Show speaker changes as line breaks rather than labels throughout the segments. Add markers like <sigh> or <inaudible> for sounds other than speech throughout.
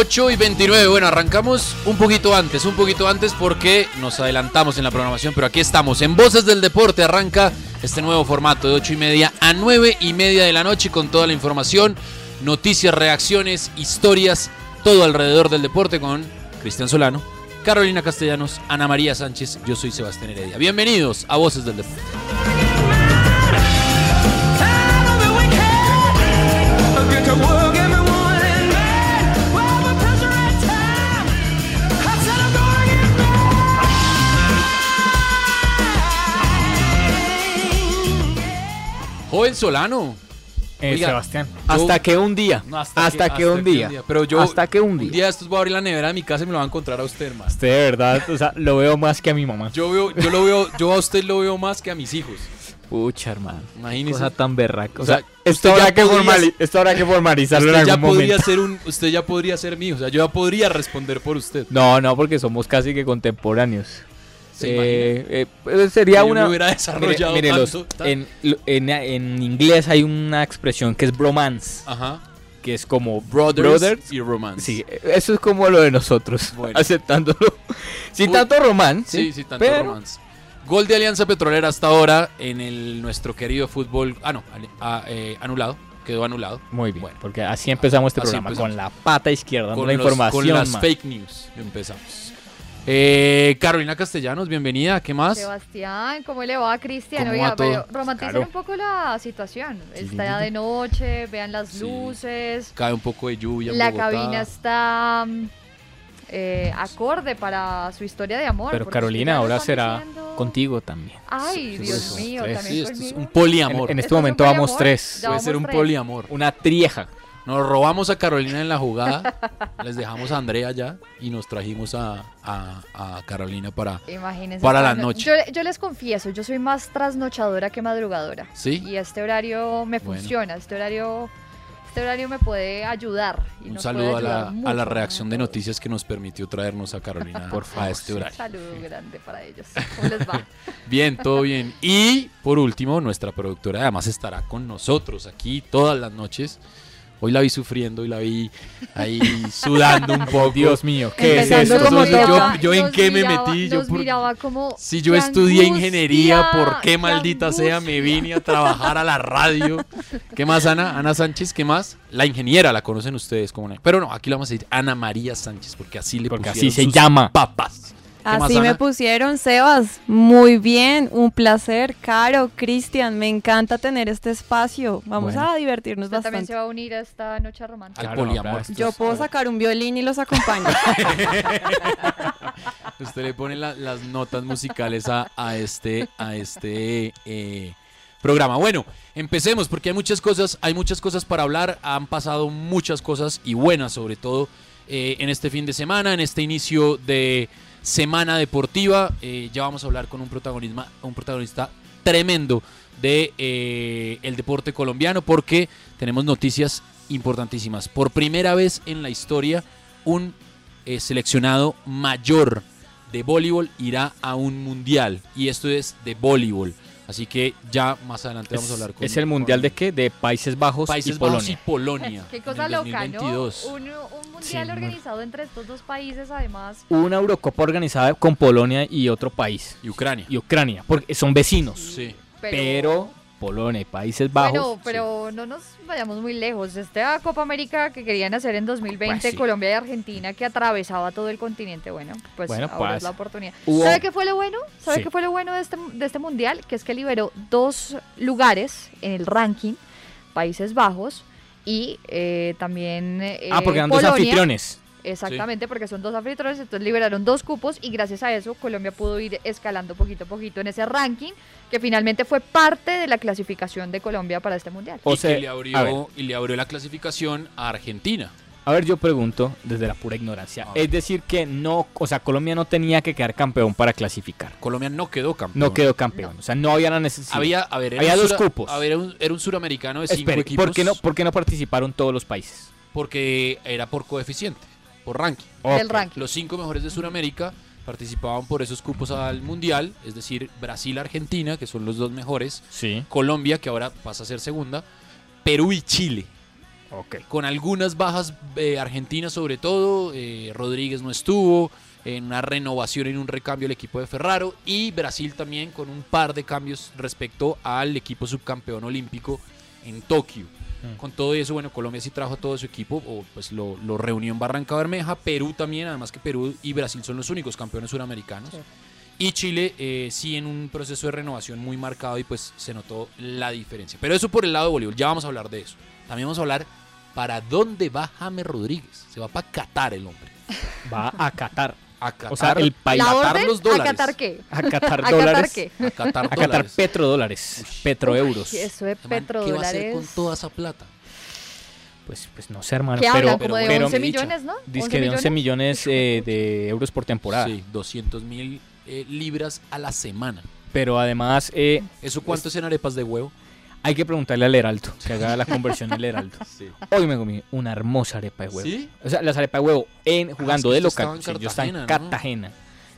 Ocho y 29, bueno, arrancamos un poquito antes, un poquito antes porque nos adelantamos en la programación, pero aquí estamos, en Voces del Deporte arranca este nuevo formato de ocho y media a nueve y media de la noche con toda la información, noticias, reacciones, historias, todo alrededor del deporte con Cristian Solano, Carolina Castellanos, Ana María Sánchez, yo soy Sebastián Heredia. Bienvenidos a Voces del Deporte. Joven Solano.
Eh,
Oiga,
Sebastián.
yo-
Hasta que un día.
No,
hasta, que, un día.
Pero yo
Hasta que un
un
día.
día de estos voy a abrir la nevera de mi casa y me lo va a encontrar a usted, hermano.
Usted de verdad, o sea, lo veo más que a mi mamá.
Yo veo, yo lo veo, yo a usted lo veo más que a mis hijos.
Pucha, hermano.
Imagínese.
Cosa tan berraca. O
O
sea, esto,
ya
habrá que formali- esto habrá que formalizarlo en
Usted ya
algún
podría
momento.
ser un, usted ya podría ser mi hijo, o sea, yo ya podría responder por usted.
No, no, porque somos casi que contemporáneos.
¿Se
Eh, eh, pues sería una.
hubiera desarrollado
mire, los-
tanto, tan-
en, en, en inglés hay una expresión que es bromance,
Ajá.
que es como
Brothers,
brothers.
y romance.
Sí, eso es como lo de nosotros, <laughs>
Bueno.
aceptándolo. Sin
Uy,
tanto romance.
Sí, sí, tanto
pero-
romance. Gol de Alianza Petrolera hasta ahora en el nuestro querido fútbol. Ah, no, ah, eh, anulado. Quedó anulado.
Muy bien,
Bueno.
porque así empezamos este
Así
programa,
empezamos.
con la pata izquierda,
Con,
la
los-
información.
con las
man.
fake news empezamos. Eh, Carolina Castellanos, bienvenida. ¿Qué más?
Sebastián, ¿cómo le va a Cristian?
¿Cómo
Oiga,
va todo?
pero romanticen
Claro.
un poco la situación.
Sí,
Está ya de noche, vean las
Sí.
luces,
Cae un poco de lluvia.
la cabina está mm, eh, acorde para su historia de amor.
Pero Carolina ahora será
diciendo-
contigo también.
Ay,
Sí,
Dios mío,
tres,
también
sí, esto es un poliamor.
En, en este
¿Esto es un
momento vamos
poliamor?
tres.
Puede ser un
tres.
poliamor.
Una trieja.
Nos robamos a Carolina en la jugada, les dejamos a Andrea ya y nos trajimos a, a- a Carolina para...
Imagínense.
Para la noche.
Yo, yo les confieso, yo soy más trasnochadora que madrugadora.
¿Sí?
Y este horario me
Bueno.
funciona, este horario, este horario me puede ayudar. y
Un saludo a
puede
la,
ayudar
a la reacción de noticias que nos permitió traernos a Carolina
Por favor,
a este
Un
horario.
saludo grande para ellos. <laughs> ¿Cómo les va?
Bien, todo bien. Y por último, nuestra productora además estará con nosotros aquí todas las noches. Hoy la vi sufriendo y la vi ahí sudando un <laughs> poco.
Dios mío, ¿qué es esto?
como
Yo-
miraba-
yo en qué me metí, yo por-
miraba como,
Si yo
¡qué
estudié
angustia!
ingeniería, ¿por qué
¡Qué
maldita sea me vine a trabajar a la radio? ¿Qué más, Ana? Ana Sánchez, ¿qué más? La ingeniera, la conocen ustedes como Pero no, aquí la vamos a decir Ana María Sánchez, porque así le
Porque
pusieron
así se
sus
llama.
Papas. ¿Qué más,
Así me pusieron, Sebas. Muy bien, un placer. Caro, Cristian, me encanta tener este espacio. Vamos
Bueno.
a divertirnos
Usted también se
bastante.
va a unir a esta noche romántica.
Al
Claro,
poliamor.
claro.
Yo puedo sacar un violín y los acompaño. <laughs>
Usted le pone la- las notas musicales a, a este, a este eh, programa. Bueno, empecemos porque hay muchas cosas, hay muchas cosas para hablar. Han pasado muchas cosas y buenas sobre todo eh, en este fin de semana, en este inicio de semana deportiva. Eh, ya vamos a hablar con un un protagonista tremendo de eh, el deporte colombiano porque tenemos noticias importantísimas. Por primera vez en la historia, un eh, seleccionado mayor de voleibol irá a un mundial y esto es de voleibol. Así que ya más adelante vamos a hablar con
¿Es el mundial de qué? De Países Bajos
Países
y
Bajos
Polonia.
y Polonia.
Qué cosa
en
loca, ¿no?
2022.
Un, un mundial
Sí,
organizado entre estos dos países, además.
Una Eurocopa organizada con Polonia y otro país.
Y Ucrania.
Y Ucrania, porque son vecinos.
Sí.
Pero-
Pero, Polonia y Países Bajos.
Bueno, pero no nos vayamos muy lejos. Esta Copa América que querían hacer en 2020,
Pues sí.
Colombia y Argentina, que atravesaba todo el continente. Bueno, pues
Bueno,
ahora
pues,
es la oportunidad.
hubo-
¿Sabe qué fue lo bueno? ¿Sabe
Sí.
qué fue lo bueno de este, de este mundial? Que es que liberó dos lugares en el ranking, Países Bajos y eh, también eh,
ah, porque eran dos anfitriones.
Exactamente, porque son dos anfitriones, entonces liberaron dos cupos y gracias a eso Colombia pudo ir escalando poquito a poquito en ese ranking que finalmente fue parte de la clasificación de Colombia para este mundial.
O
y,
sea,
que le abrió, y le abrió la clasificación a Argentina.
A ver, yo pregunto desde la pura ignorancia. Es decir, que no, o sea, Colombia no tenía que quedar campeón para clasificar.
Colombia no quedó campeón.
No quedó campeón. O sea, no había la necesidad.
Había, a ver,
había dos
sura-
cupos.
a ver, era un, era un suramericano de cinco
Espere,
equipos.
¿por qué, no, ¿por qué no participaron todos los países?
Porque era por coeficiente, por ranking.
Del Ok. ranking.
Los cinco mejores de Sudamérica participaban por esos cupos al Mundial, es decir, Brasil, Argentina, que son los dos mejores,
Sí.
Colombia, que ahora pasa a ser segunda, Perú y Chile. Con algunas bajas, eh, Argentina sobre todo, eh, Rodríguez no estuvo, en una renovación en un recambio el equipo de Ferraro y Brasil también con un par de cambios respecto al equipo subcampeón olímpico en Tokio. Con todo eso, bueno, Colombia sí trajo a todo su equipo, o pues lo, lo reunió en Barranca Bermeja, Perú también, además que Perú y Brasil son los únicos campeones suramericanos. Y Chile eh, sí en un proceso de renovación muy marcado y pues se notó la diferencia. Pero eso por el lado de voleibol, ya vamos a hablar de eso. También vamos a hablar para dónde va James Rodríguez. Se va para Qatar el hombre.
Va a Qatar.
A Qatar.
O sea, el país.
¿La
Qatar
orden?
los dólares.
¿A Qatar qué?
A Qatar <laughs>
¿A
dólares.
Qatar qué?
A Qatar
A Qatar
dólares.
petrodólares. Petroeuros.
Uy, Eso de
Man, ¿Qué va a hacer
petrodólares.
con toda esa plata?
Pues, pues no sé, hermano.
¿Qué
pero,
hablan? Como de
pero
11 millones, ¿no?
Dice
11
que de 11
millones.
millones eh, de euros por temporada.
Sí, 200 mil eh, libras a la semana.
Pero además, eh,
¿Eso cuánto es en arepas de huevo?
Hay que preguntarle al Heraldo, que haga la conversión el Heraldo. <laughs> Hoy me comí una hermosa arepa de huevo.
¿Sí?
O sea, las arepas de huevo en, jugando
que
de local. Sí, yo estaba en
Cartagena, ¿no?
Cartagena.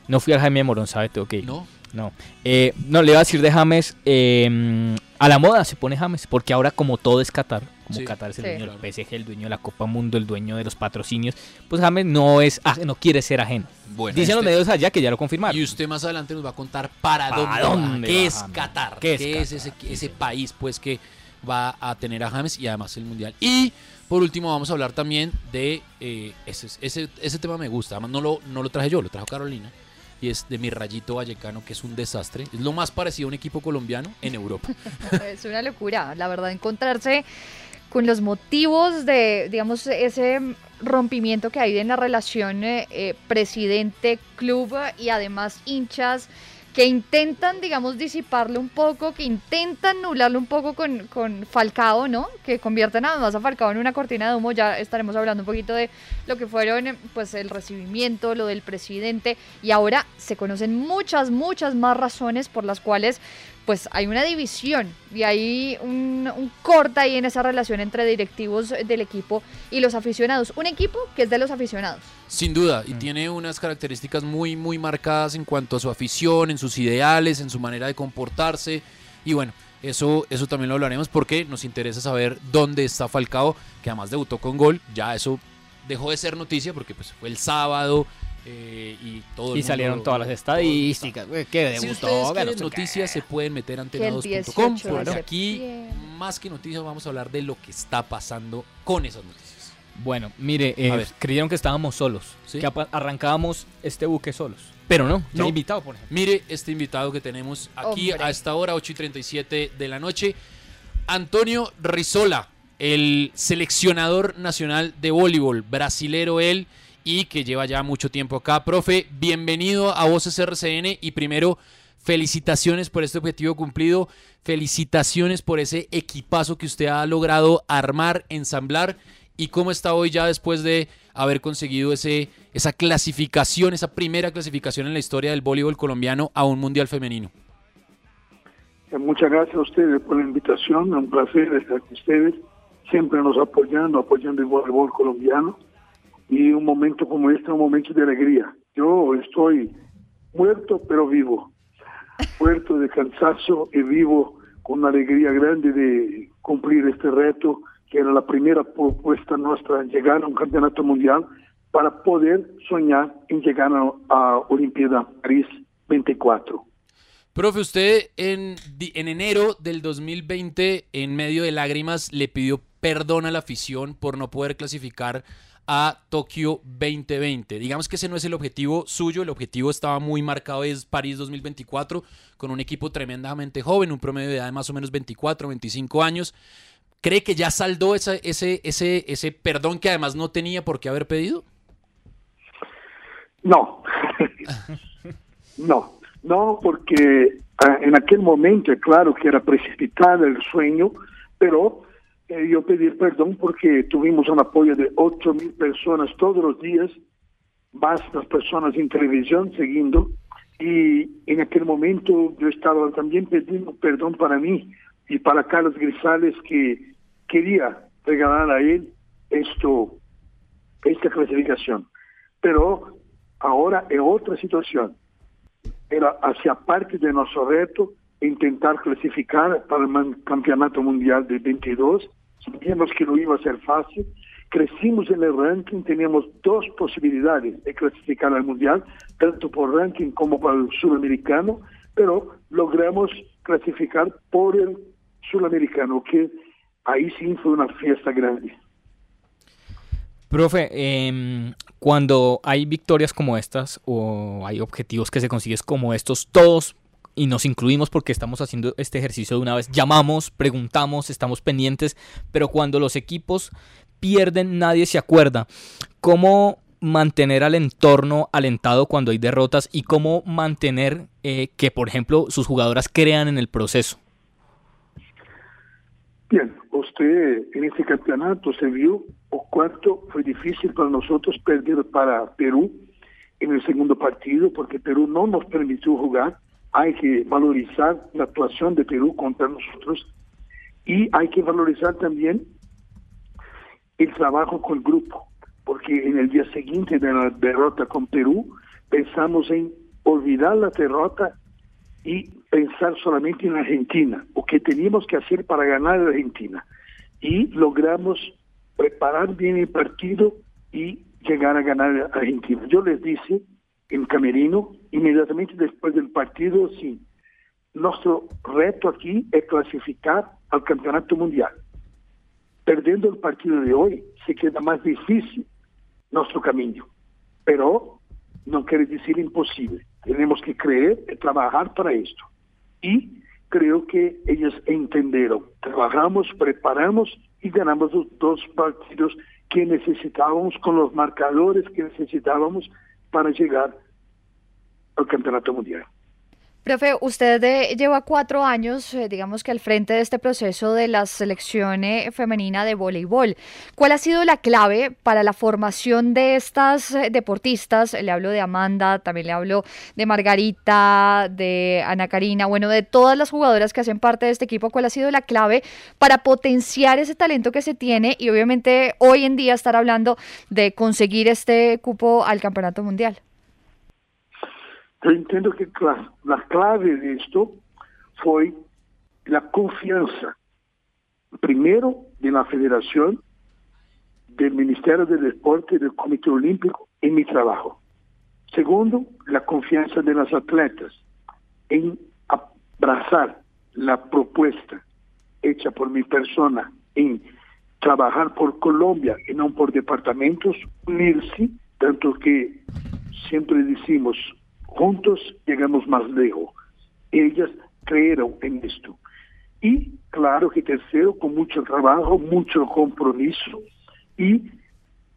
¿no? fui al Jaime Morón, ¿sabe? Tengo que ir.
No.
No. Eh, no, le iba a decir de James, eh, a la moda se pone James, porque ahora como todo es Qatar, como
Sí.
Qatar es el
Sí.
dueño del PSG, el dueño de la Copa Mundo, el dueño de los patrocinios, pues James no es no quiere ser ajeno.
Bueno,
Dicen los
este-
medios allá que ya lo confirmaron.
Y usted más adelante nos va a contar para,
¿Para
dónde, qué es? Qatar,
¿Qué
qué
es
ese, ese país pues que va a tener a James y además el mundial. Y por último vamos a hablar también de eh, ese, ese, ese tema me gusta, además no lo, no lo traje yo, lo trajo Carolina. Y es de mi rayito vallecano, que es un desastre. Es lo más parecido a un equipo colombiano en Europa. <laughs>
Es una locura, la verdad, encontrarse con los motivos de, digamos, ese rompimiento que hay en la relación eh, eh, presidente-club y además hinchas que intentan, digamos, disiparlo un poco, que intentan nublarlo un poco con, con Falcao, ¿no? Que convierten además a Falcao en una cortina de humo. Ya estaremos hablando un poquito de lo que fueron, pues, el recibimiento, lo del presidente. Y ahora se conocen muchas, muchas más razones por las cuales, pues, hay una división y hay un, un corte ahí en esa relación entre directivos del equipo y los aficionados. Un equipo que es de los aficionados.
Sin duda, y tiene unas características muy, muy marcadas en cuanto a su afición, en sus ideales, en su manera de comportarse. Y bueno, eso, eso también lo hablaremos porque nos interesa saber dónde está Falcao, que además debutó con gol. Ya eso dejó de ser noticia porque pues fue el sábado eh, y todo
salieron todas las
todo-
estadísticas, que
Si ustedes quieren noticias, se pueden meter antenados.com
18 de
porque aquí, más que noticias, vamos a hablar de lo que está pasando con esas noticias.
Bueno, mire, eh,
A ver.
creyeron que estábamos solos,
¿Sí?
que arrancábamos este buque solos. Pero no, no.
No.
invitado, por ejemplo.
Mire este invitado que tenemos aquí
Hombre.
a esta hora, 8 y 37 de la noche. Antonio Rizola, el seleccionador nacional de voleibol, brasilero él y que lleva ya mucho tiempo acá. Profe, bienvenido a Voces RCN y primero, felicitaciones por este objetivo cumplido, felicitaciones por ese equipazo que usted ha logrado armar, ensamblar y cómo está hoy ya después de haber conseguido ese, esa clasificación, esa primera clasificación en la historia del voleibol colombiano a un mundial femenino.
Eh, Muchas gracias a ustedes por la invitación, un placer estar con ustedes, siempre nos apoyando, apoyando el voleibol colombiano y un momento como este, un momento de alegría. Yo estoy muerto pero vivo, muerto de cansancio y vivo con una alegría grande de cumplir este reto, que era la primera propuesta nuestra, llegar a un campeonato mundial para poder soñar en llegar a, a Olimpiada París 24.
Profe, usted en, en enero del 2020, en medio de lágrimas, le pidió perdón a la afición por no poder clasificar a Tokio 2020. Digamos que ese no es el objetivo suyo, el objetivo estaba muy marcado, es París 2024, con un equipo tremendamente joven, un promedio de edad de más o menos 24, 25 años. ¿Cree que ya saldó esa- ese, ese, ese perdón que además no tenía por qué haber pedido?
No, <laughs> no, no, porque ah, en aquel momento, claro que era precipitado el sueño, pero eh, yo pedí perdón porque tuvimos un apoyo de 8 mil personas todos los días, más personas en televisión siguiendo, y en aquel momento yo estaba también pidiendo perdón para mí y para Carlos Grisales que quería regalar a él esto, esta clasificación. Pero ahora es otra situación. Era hacia parte de nuestro reto intentar clasificar para el campeonato mundial de 22. Sabíamos que no iba a ser fácil. Crecimos en el ranking, teníamos dos posibilidades de clasificar al mundial, tanto por ranking como para el sudamericano, pero logramos clasificar por el sudamericano, que ahí sí fue una fiesta grande.
Profe, em, cuando hay victorias como estas o hay objetivos que se consiguen como estos, todos, y nos incluimos porque estamos haciendo este ejercicio de una vez, llamamos, preguntamos, estamos pendientes, pero cuando los equipos pierden, nadie se acuerda. ¿Cómo mantener al entorno alentado cuando hay derrotas y cómo mantener eh, que, por ejemplo, sus jugadoras crean en el proceso?
Bien, usted en este campeonato se vio o cuánto fue difícil para nosotros perder para Perú en el segundo partido, porque Perú no nos permitió jugar. Hay que valorizar la actuación de Perú contra nosotros y hay que valorizar también el trabajo con el grupo, porque en el día siguiente de la derrota con Perú pensamos en olvidar la derrota y pensar solamente en Argentina, o que teníamos que hacer para ganar a Argentina. Y logramos preparar bien el partido y llegar a ganar a Argentina. Yo les dije en Camerino, inmediatamente después del partido, sí, nuestro reto aquí es clasificar al Campeonato Mundial. Perdiendo el partido de hoy, se queda más difícil nuestro camino. Pero no quiere decir imposible. Tenemos que creer y trabajar para esto. Y creo que ellas entendieron. Trabajamos, preparamos y ganamos los dos partidos que necesitábamos con los marcadores que necesitábamos para llegar al Campeonato Mundial.
Profe, usted eh, lleva cuatro años, eh, digamos que al frente de este proceso de la selección eh, femenina de voleibol. ¿Cuál ha sido la clave para la formación de estas deportistas? Le hablo de Amanda, también le hablo de Margarita, de Ana Karina, bueno, de todas las jugadoras que hacen parte de este equipo. ¿Cuál ha sido la clave para potenciar ese talento que se tiene y obviamente hoy en día estar hablando de conseguir este cupo al Campeonato Mundial?
Yo entiendo que la, la clave de esto fue la confianza, primero de la Federación, del Ministerio del Deporte del Comité Olímpico en mi trabajo. Segundo, la confianza de las atletas en abrazar la propuesta hecha por mi persona en trabajar por Colombia y no por departamentos, unirse, tanto que siempre decimos, juntos llegamos más lejos. Ellas creyeron en esto. Y claro que tercero, con mucho trabajo, mucho compromiso y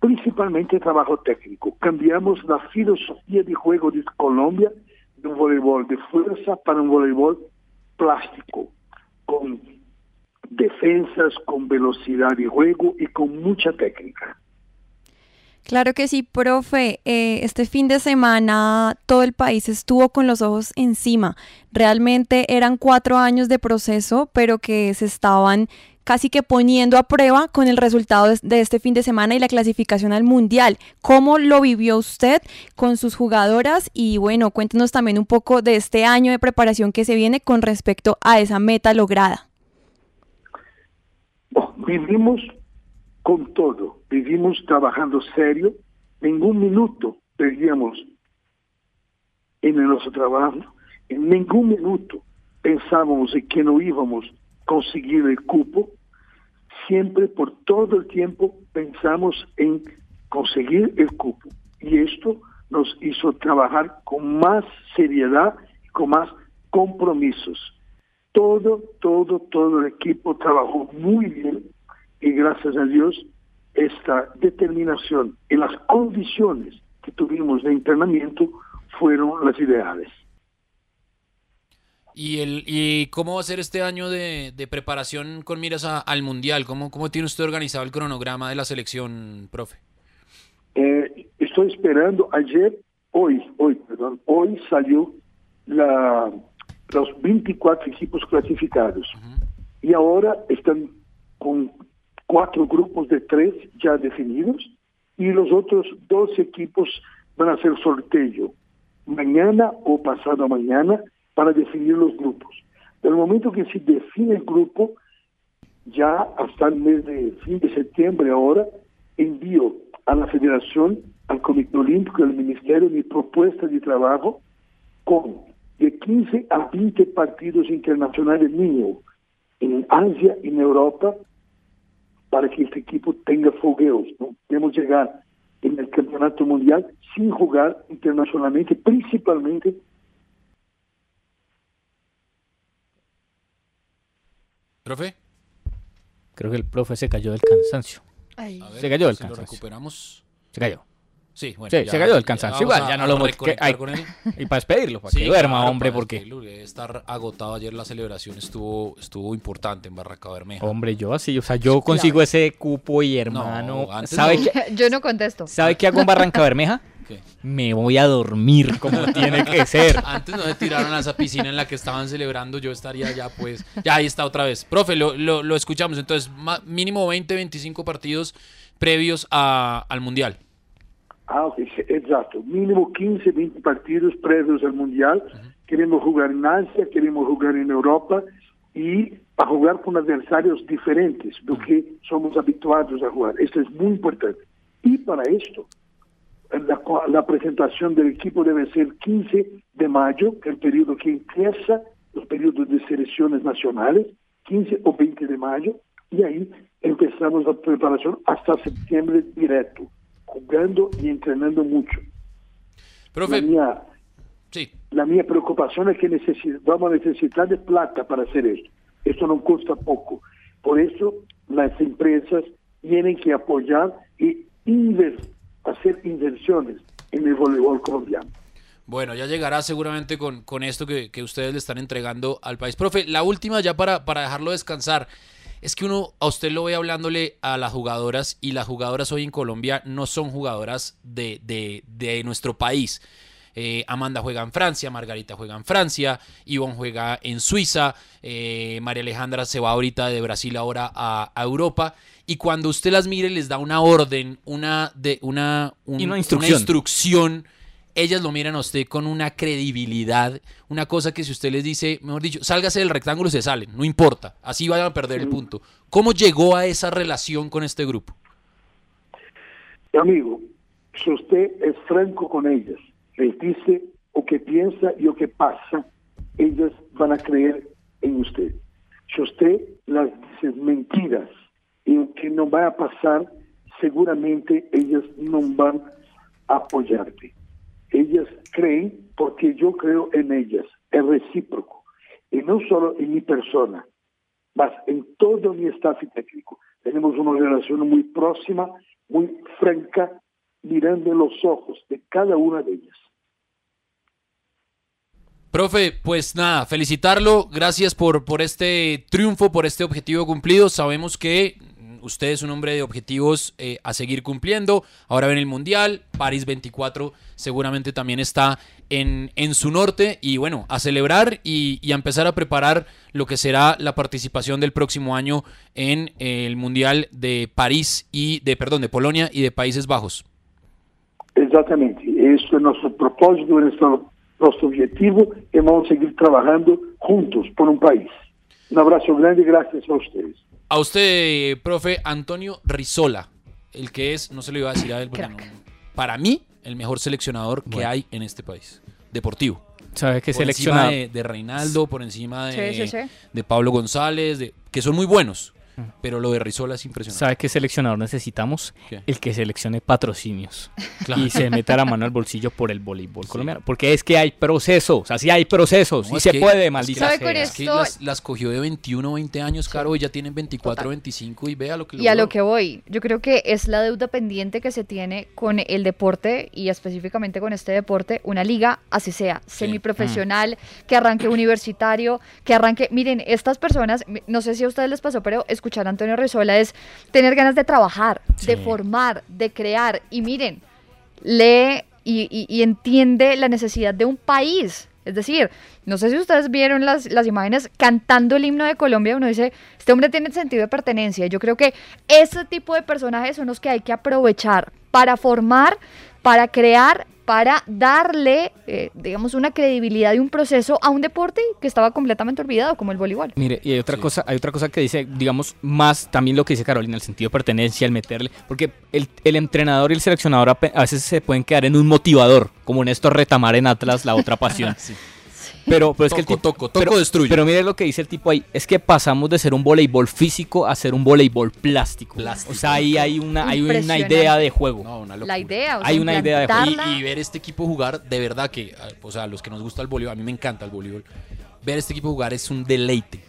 principalmente trabajo técnico. Cambiamos la filosofía de juego de Colombia de un voleibol de fuerza para un voleibol plástico, con defensas, con velocidad de juego y con mucha técnica.
Claro que sí, profe. Eh, este fin de semana todo el país estuvo con los ojos encima. Realmente eran cuatro años de proceso, pero que se estaban casi que poniendo a prueba con el resultado de, este fin de semana y la clasificación al Mundial. ¿Cómo lo vivió usted con sus jugadoras? Y bueno, cuéntenos también un poco de este año de preparación que se viene con respecto a esa meta lograda.
Vivimos con todo, vivimos trabajando serio, ningún minuto perdíamos en nuestro trabajo, en ningún minuto pensábamos en que no íbamos a conseguir el cupo, siempre por todo el tiempo pensamos en conseguir el cupo. Y esto nos hizo trabajar con más seriedad y con más compromisos. Todo, todo, todo el equipo trabajó muy bien y gracias a Dios esta determinación y las condiciones que tuvimos de entrenamiento fueron las ideales.
¿Y, el, ¿Y cómo va a ser este año de, de preparación con miras a- al Mundial? ¿Cómo, ¿Cómo tiene usted organizado el cronograma de la selección, profe?
Eh, estoy esperando ayer, hoy, hoy, perdón, hoy salió la, los 24 equipos clasificados y ahora están con cuatro grupos de tres ya definidos y los otros dos equipos van a hacer sorteo mañana o pasado mañana para definir los grupos. Del momento que se define el grupo, ya hasta el mes de fin de septiembre ahora, envío a la federación, al Comité Olímpico al Ministerio mi propuesta de trabajo con de 15 a 20 partidos internacionales mínimo en Asia y en Europa para que este equipo tenga fogueos. ¿no? Debemos llegar en el campeonato mundial sin jugar internacionalmente, principalmente
¿Profe?
Creo que el profe se cayó del cansancio.
Ver,
se cayó del
si lo
cansancio.
recuperamos.
Se cayó.
Sí, bueno,
Sí,
ya-
se cayó del
ya
cansancio. Igual,
a-
ya no lo hemos-
reconectar
que- ay,
con él.
Y para despedirlo, para
Sí,
que duerma,
claro,
hombre, porque...
estar agotado ayer la celebración estuvo estuvo importante en Barraca Bermeja.
Hombre, yo así, o sea, yo consigo ese cupo y hermano. ¿Sabe
no.
qué? <laughs>
Yo no contesto.
¿Sabe qué hago en Barranca Bermeja? <laughs>
¿Qué?
Me voy a dormir como tiene que ser. <laughs>
Antes no se tiraron a esa piscina en la que estaban celebrando, yo estaría ya pues, ya ahí está otra vez. Profe, lo, lo, lo escuchamos, entonces ma- mínimo 20, 25 partidos previos a- al Mundial.
Ah, ok, exacto. Mínimo 15, 20 partidos previos al Mundial. Queremos jugar en Asia, queremos jugar en Europa y a jugar con adversarios diferentes do que somos habituados a jugar. Esto es muy importante. Y para esto, la, la presentación del equipo debe ser 15 de mayo, que es el periodo que empieza los periodos de selecciones nacionales, 15 o 20 de mayo, y ahí empezamos la preparación hasta septiembre directo, jugando y entrenando mucho.
Profe,
La mía,
sí.
la mía preocupación es que necesi- vamos a necesitar de plata para hacer esto. Esto no cuesta poco. Por eso las empresas tienen que apoyar y hacer inversiones en el voleibol colombiano.
Bueno, ya llegará seguramente con, con esto que, que ustedes le están entregando al país. Profe, la última ya para, para dejarlo descansar. Es que uno a usted lo ve hablándole a las jugadoras y las jugadoras hoy en Colombia no son jugadoras de, de, de nuestro país. Eh, Amanda juega en Francia, Margarita juega en Francia, Ivonne juega en Suiza, eh, María Alejandra se va ahorita de Brasil ahora a, a Europa. Y cuando usted las mire, les da una orden, una, de, una, un-
una instrucción.
instrucción, ellas lo miran a usted con una credibilidad, una cosa que si usted les dice, mejor dicho, sálgase del rectángulo, se salen, no importa, así vayan a perder el punto. ¿Cómo llegó a esa relación con este grupo?
Amigo, si usted es franco con ellas, les dice o que piensa y o que pasa, ellas van a creer en usted. Si usted las dice mentiras y que no va a pasar, seguramente ellas no van a apoyarte. Ellas creen porque yo creo en ellas, es recíproco. Y no solo en mi persona, mas en todo mi staff técnico. Tenemos una relación muy próxima, muy franca, mirando los ojos de cada una de ellas.
Profe, pues nada, felicitarlo, gracias por, por este triunfo, por este objetivo cumplido. Sabemos que usted es un hombre de objetivos eh, a seguir cumpliendo. Ahora ven el Mundial, París 24 seguramente también está en, en su norte y bueno, a celebrar y, y a empezar a preparar lo que será la participación del próximo año en el Mundial de París y de, perdón, de Polonia y de Países Bajos.
Exatamente. Esse é nosso propósito, nosso objetivo e vamos seguir trabalhando juntos por um país. Um abraço grande graças a vocês.
A usted, profe Antonio Rizola, el que es, no se lo iba a decir a él, porque no- para mí, el mejor seleccionador que hay en este país, deportivo.
¿Sabe qué
por
seleccionado?
encima de, de Reinaldo, por encima de,
Sí, sí, sí.
de Pablo González, de, que son muy buenos. Pero lo de Rizola es impresionante.
¿Sabe qué seleccionador necesitamos?
¿Qué?
El que seleccione patrocinios
Claro.
y se meta la mano al bolsillo por el voleibol colombiano. Porque es que hay procesos, o sea, sí hay procesos,
No,
y
es
se
que-
puede,
es que-
maldita
¿Sabe con
sea.
Es que
esto-
las, las cogió de 21 20 años, Caro, y ya tienen 24, 25 y vea lo que
Y a
logró.
lo que voy, yo creo que es la deuda pendiente que se tiene con el deporte y específicamente con este deporte, una liga, así sea, semiprofesional, que arranque universitario, que arranque, miren, estas personas, no sé si a ustedes les pasó, pero escuchar a Antonio Rizola es tener ganas de trabajar, de formar, de crear, y miren, lee y, y- y entiende la necesidad de un país. Es decir, no sé si ustedes vieron las, las imágenes cantando el himno de Colombia, uno dice, este hombre tiene sentido de pertenencia. Yo creo que ese tipo de personajes son los que hay que aprovechar para formar, para crear, para darle, eh, digamos, una credibilidad y un proceso a un deporte que estaba completamente olvidado, como el voleibol.
Mire, y hay otra cosa, hay otra cosa que dice, digamos, más también lo que dice Carolina, el sentido de pertenencia, el meterle, porque el, el entrenador y el seleccionador a veces se pueden quedar en un motivador, como Néstor Retamar en Atlas, la otra pasión. <laughs>
Sí.
Pero, pero es que el
Toco,
tipo,
toco, toco,
pero,
destruye.
Pero mire lo que dice el tipo ahí, es que pasamos de ser un voleibol físico a ser un voleibol plástico.
Plástico.
O sea, ahí hay una, hay una idea de juego.
No, una
La idea, o sea,
Hay una idea de juego.
Y, y ver este equipo jugar, de verdad que, o sea, a los que nos gusta el voleibol, a mí me encanta el voleibol, ver este equipo jugar es un deleite.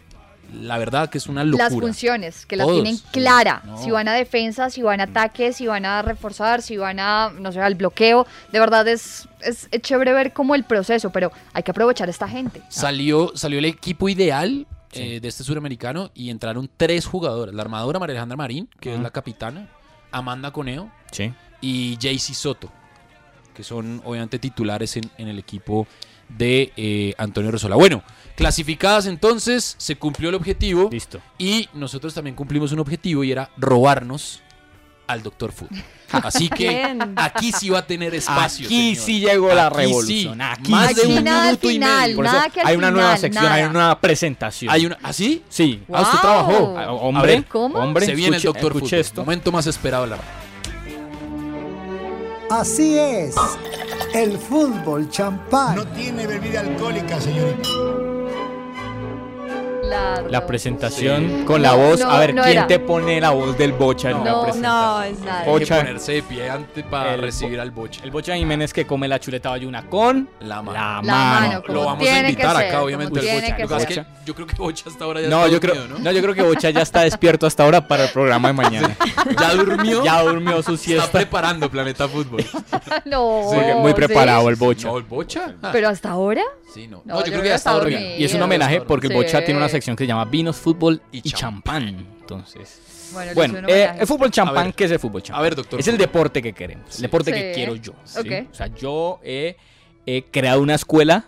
La verdad que es una locura.
las funciones, que las tienen clara.
No.
Si van a defensa, si van a ataque, si van a reforzar, si van a, no sé, al bloqueo. De verdad es, es, es chévere ver como el proceso, pero hay que aprovechar a esta gente.
Salió, salió el equipo ideal eh, de este suramericano y entraron tres jugadoras. La armadora María Alejandra Marín, que es la capitana, Amanda Coneo
Sí.
y Jaycee Soto, que son obviamente titulares en, en el equipo de eh, Antonio Rosola. Bueno, clasificadas entonces, se cumplió el objetivo
Listo.
y nosotros también cumplimos un objetivo y era robarnos al Doctor Food. Así <laughs> que
Bien.
aquí sí va a tener espacio.
Aquí
señor.
sí llegó la
Aquí
revolución.
sí.
Aquí
Más de un minuto y
final,
medio.
Por eso hay una nueva sección, hay una nueva presentación.
Hay una, ¿Así?
Sí.
Ah, usted
Wow.
trabajó.
Ah,
A
Hombre,
ver,
¿Cómo?
hombre,
Se viene el Doctor Food.
esto.
Momento más esperado de la radio.
Así es. El fútbol champán.
No tiene bebida alcohólica, señorita.
La,
La presentación
Sí.
con la voz.
no,
a ver,
no
¿quién
era.
te pone la voz del Bocha en
No,
la
no,
presentación?
No, es
nada.
Hay que
Bocha.
ponerse de pie antes para
El
recibir al boche.
El Bocha Jiménez que come la chuleta bayuna con
La mano.
la,
La
mano.
Lo vamos a invitar
ser,
acá, obviamente, al
tiene
bocha.
que
Lo que pasa es
ser.
que yo creo que Bocha hasta ahora ya
No,
está
yo creo, ¿no? yo creo que Bocha ya está despierto hasta ahora para el programa de <laughs> mañana.
¿Ya durmió?
ya durmió su
Está
siesta.
preparando Planeta Fútbol. <laughs>
no,
muy
¿sí?
preparado el Bocha.
¿No, el Bocha? Ah,
Pero hasta ahora.
sí, no.
No,
No, yo,
yo
creo que ya está
está
dormido.
Y es un homenaje porque el. Bocha tiene una sección que se llama Vinos, Fútbol y,
Y
champán. Entonces,
Bueno,
bueno, eh, el fútbol
A
champán,
ver.
¿qué es el fútbol champán?
A ver, doctor.
Es el deporte que queremos,
Sí.
el deporte que
Sí.
quiero yo. ¿sí?
Ok.
O sea, yo he, he creado una escuela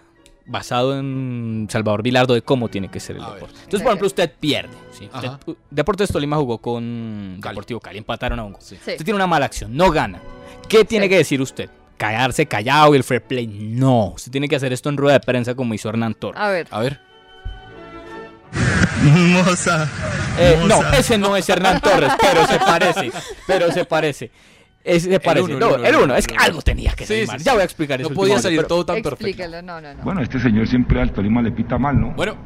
basado en Salvador Vilardo de cómo tiene que ser el
A ver.
deporte. Entonces, por ejemplo, usted pierde. ¿sí? Usted-
Ajá.
u- Deportes Tolima jugó con
Cali.
Deportivo Cali, empataron a un gol.
Sí.
Sí.
Usted tiene una mala acción, no gana. ¿Qué tiene
Sí.
que decir usted? ¿Callarse callado y el fair play? No. Usted tiene que hacer esto en rueda de prensa como hizo Hernán Torres.
A ver.
A ver. <laughs>
Moza.
Eh, no, ese no es Hernán Torres, pero se parece. Pero se parece. Ese se parece.
uno, el
No,
uno,
el
el
uno. Es que algo tenía que ser
sí,
mal.
sí.
Ya voy a explicar eso.
No podía salir
pero-
todo tan perfecto.
Explíquelo, no, no, no.
Bueno, este señor siempre al Tolima le pita mal, ¿no?
Bueno,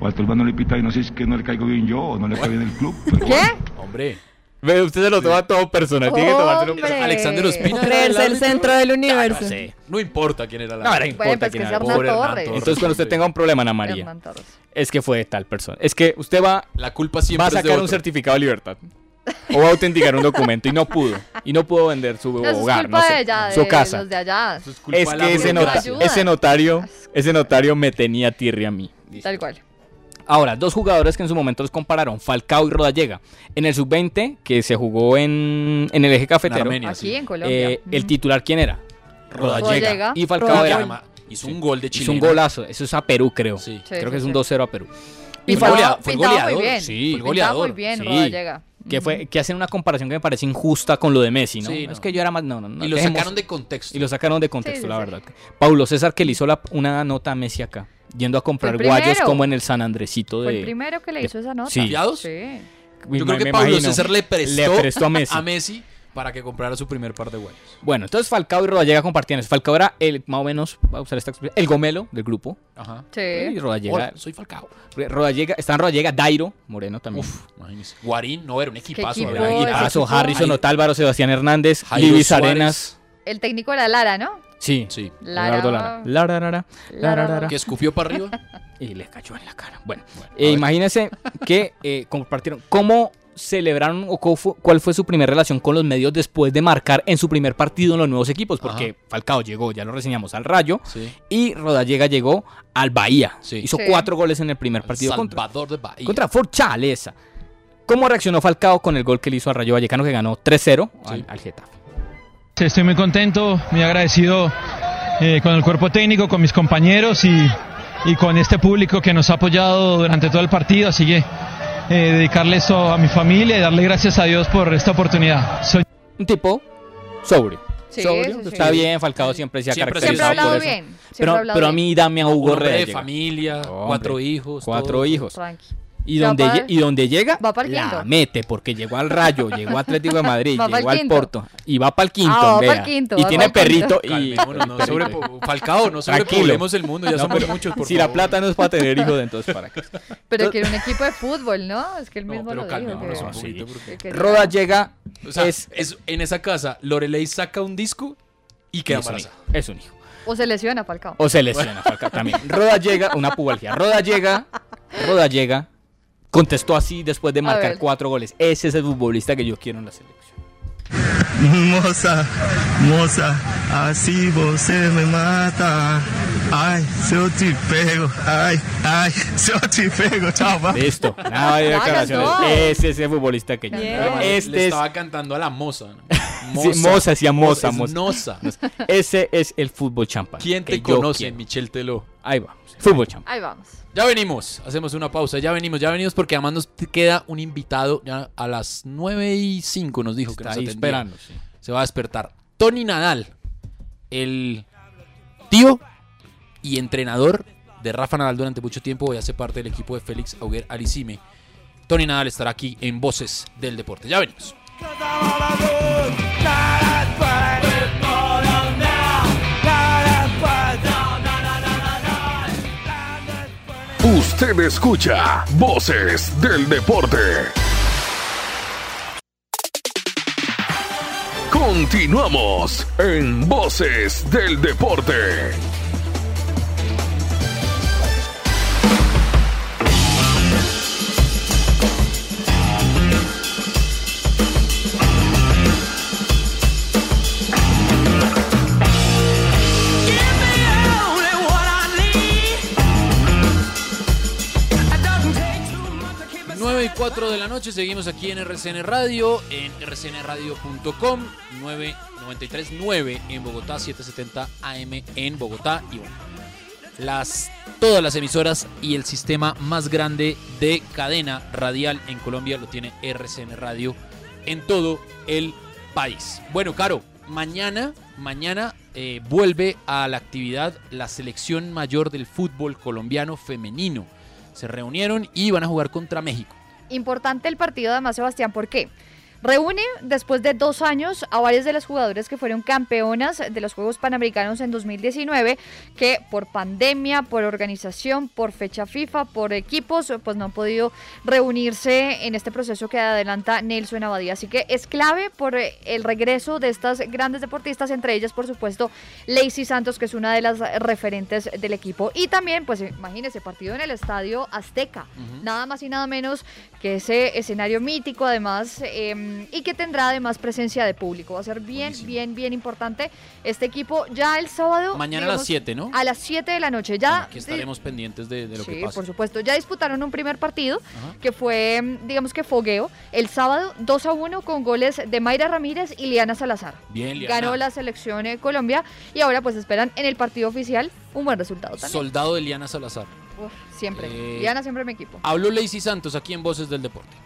O al Tolima no le pita y no sé si es que no le caigo bien yo o no le cae bien el club. pero
¿Qué?
hombre.
Usted se lo toma todo personal. Tiene que tomárselo
Hombre.
Alexander Ospina.
Creerse el centro del universo.
No importa quién era la.
No, era
Bueno,
importa
pues
quién
que es
era.
Torres.
Torres.
Entonces, cuando usted tenga un problema, Ana María,
Hernán Torres.
Es que fue de tal persona. Es que usted va,
La culpa
va
siempre
a
es de
sacar un
otro.
certificado de libertad. O va a autenticar un documento y no pudo. Y no pudo vender su
No, eso es
hogar,
culpa
no sé,
de allá,
su casa.
los de allá.
Eso es culpa
Es
de la
que ese,
burocracia.
nota-
Ayuda.
ese notario, ese notario me tenía tirria a mí.
Tal cual.
Ahora, dos jugadores que en su momento los compararon, Falcao y Rodallega. En el sub-20, que se jugó en, en el eje cafetero,
Armenia,
Aquí
sí.
en Colombia.
eh, el titular, ¿quién era?
Rodallega.
Y Falcao
Rodallega.
era-
Hizo un gol de
Hizo
Chile.
un golazo. Eso es a Perú, creo.
Sí.
creo
sí,
que es un
sí.
2-0 a Perú.
Y
fue goleador, fue
pintaba muy
goleador,
bien.
Sí,
fue goleador.
muy bien,
Sí.
Rodallega.
Que, fue, que hacen una comparación que me parece injusta con lo de Messi, ¿no?
Sí,
Es que yo era más. No, no, no.
Y lo
dejemos-
sacaron de contexto.
Y lo sacaron de contexto,
Sí, sí,
la
sí.
verdad. Paulo César que le hizo la- una nota a Messi acá, yendo a comprar guayos como en el San Andresito de.
Fue el primero que le hizo esa nota.
Sí.
Sí.
Yo creo que
imagino.
César le prestó,
Le prestó a Messi.
a Messi para que comprara su primer par de guayos.
Bueno, entonces Falcao y Rodallega compartían eso. Falcao era el, más o menos, voy a usar esta expresión, el gomelo del grupo.
Ajá.
Sí.
Y Rodallega.
Hola, soy Falcao.
Rodallega, estaban Rodallega, Dairo, Moreno también.
Uf, imagínese. Guarín, no, era un equipazo.
equipo,
¿verdad?
ese
Equipazo. Harrison Otálvaro, Sebastián Hernández,
Suárez.
Arenas.
El técnico era Lara, ¿no?
Sí,
Sí.
Lara.
Lara. Lara, Lara, Lara,
Lara.
Lara.
Que escupió para arriba. <laughs>
Y le cayó en la cara. Bueno,
Bueno,
eh, imagínense que eh, compartieron. ¿Cómo celebraron o fue- cuál fue su primera relación con los medios después de marcar en su primer partido en los nuevos equipos? Porque
Ajá.
Falcao llegó, ya lo reseñamos, al Rayo.
Sí.
Y Rodallega llegó al Bahía.
Sí.
Hizo
Sí.
cuatro goles en el primer partido contra,
Salvador de Bahía.
contra Fortaleza. ¿Cómo reaccionó Falcao con el gol que le hizo al Rayo Vallecano que ganó 3-0 al,
Sí.
al Getafe?
Estoy muy contento, muy agradecido eh, con el cuerpo técnico, con mis compañeros y, y con este público que nos ha apoyado durante todo el partido. Así que eh, dedicarle esto a mi familia y darle gracias a Dios por esta oportunidad. Soy
Un tipo sobrio.
Sí,
sobrio.
sí, sí.
Está bien, Falcao siempre se ha
Siempre
caracterizado
hablado
por eso.
bien.
Pero, pero a mí dame a Hugo
hombre de familia,
Hombre,
cuatro hijos.
Cuatro
todo.
hijos.
Tranqui.
Y donde,
pa-
lle- y donde llega,
va
la
quinto.
mete, porque llegó al Rayo, llegó a Atlético de <laughs> Madrid, llegó al
quinto.
Porto, y va para el quinto,
Ah, va quinto,
y tiene perrito y...
Calmémonos, <laughs> no sobre, Falcao, no sobrepoblemos el mundo, ya
No,
somos muchos, por
Si la plata no es para tener hijos, <laughs> entonces para qué.
Pero que era un equipo de fútbol, ¿no? Es que él
No,
mismo
pero
lo dijo.
calmémonos
que-
un poquito,
que
porque-
quería-
Roda llega,
O sea,
es,
es, en esa casa, Lorelei saca un disco y queda
es un
embarazada.
hijo, es un hijo.
O se lesiona Falcao.
O se lesiona, Falcao también. Roda llega, una pubalgia. Roda llega, Roda llega, contestó así después de marcar cuatro goles. Ese es el futbolista que yo quiero en la selección. <laughs>
Moça, moça, assim você me mata. Ai, se te pego, ai, ai, se te pego, tchau, va.
Listo, <laughs> nada de declaraciones. Ese es el futbolista que yo.
Le
Este es
estaba cantando a la moza. ¿no? <laughs>
Sí, moza, decía moza, moza. Ese es el fútbol champán.
¿Quién te conoce. Michel Teló?
Ahí vamos. Fútbol champán.
Ahí vamos.
Ya venimos, hacemos una pausa, ya venimos, ya venimos porque además nos queda un invitado ya a las 9 y 5 nos dijo que
Está
nos
ahí
atendía.
esperando, sí.
Se va a despertar. Tony Nadal, el tío y entrenador de Rafa Nadal durante mucho tiempo, hoy hace parte del equipo de Félix Auger Alicime. Tony Nadal estará aquí en Voces del Deporte. Ya venimos.
Usted escucha Voces del Deporte. Continuamos en Voces del Deporte.
4 de la noche, seguimos aquí en RCN Radio, en rcnradio.com, 993.9 en Bogotá, 770 AM en Bogotá y bueno, las, todas las emisoras y el sistema más grande de cadena radial en Colombia lo tiene RCN Radio en todo el país. Bueno, Caro, mañana, mañana eh, vuelve a la actividad la selección mayor del fútbol colombiano femenino. Se reunieron y van a jugar contra México.
Importante el partido además, Sebastián, ¿por qué? Reúne después de dos años a varias de las jugadoras que fueron campeonas de los Juegos Panamericanos en 2019, que por pandemia, por organización, por fecha FIFA, por equipos, pues no han podido reunirse en este proceso que adelanta Nelson Abadía. Así que es clave por eh, el regreso de estas grandes deportistas, entre ellas, por supuesto, Lacey Santos, que es una de las referentes del equipo. Y también, pues imagínense, partido en el Estadio Azteca, nada más y nada menos que ese escenario mítico, además. em, eh, y que tendrá además presencia de público. Va a ser bien, bien, bien importante este equipo. Ya el sábado.
Mañana a las
digamos,
7, ¿no?
A las 7 de la noche. Ya.
Que estaremos pendientes de, de lo que
Sí,
pasa.
por supuesto. Ya disputaron un primer partido que fue, mm, digamos que fogueo, el sábado 2 a 1 con goles de Mayra Ramírez y Liana Salazar.
Bien, Liana.
Ganó la selección de Colombia y ahora pues esperan en el partido oficial un buen resultado también.
Soldado de Liana Salazar.
Uf, siempre.
Eh,
Liana siempre mi equipo.
Habló Lacey Santos aquí en Voces del Deporte.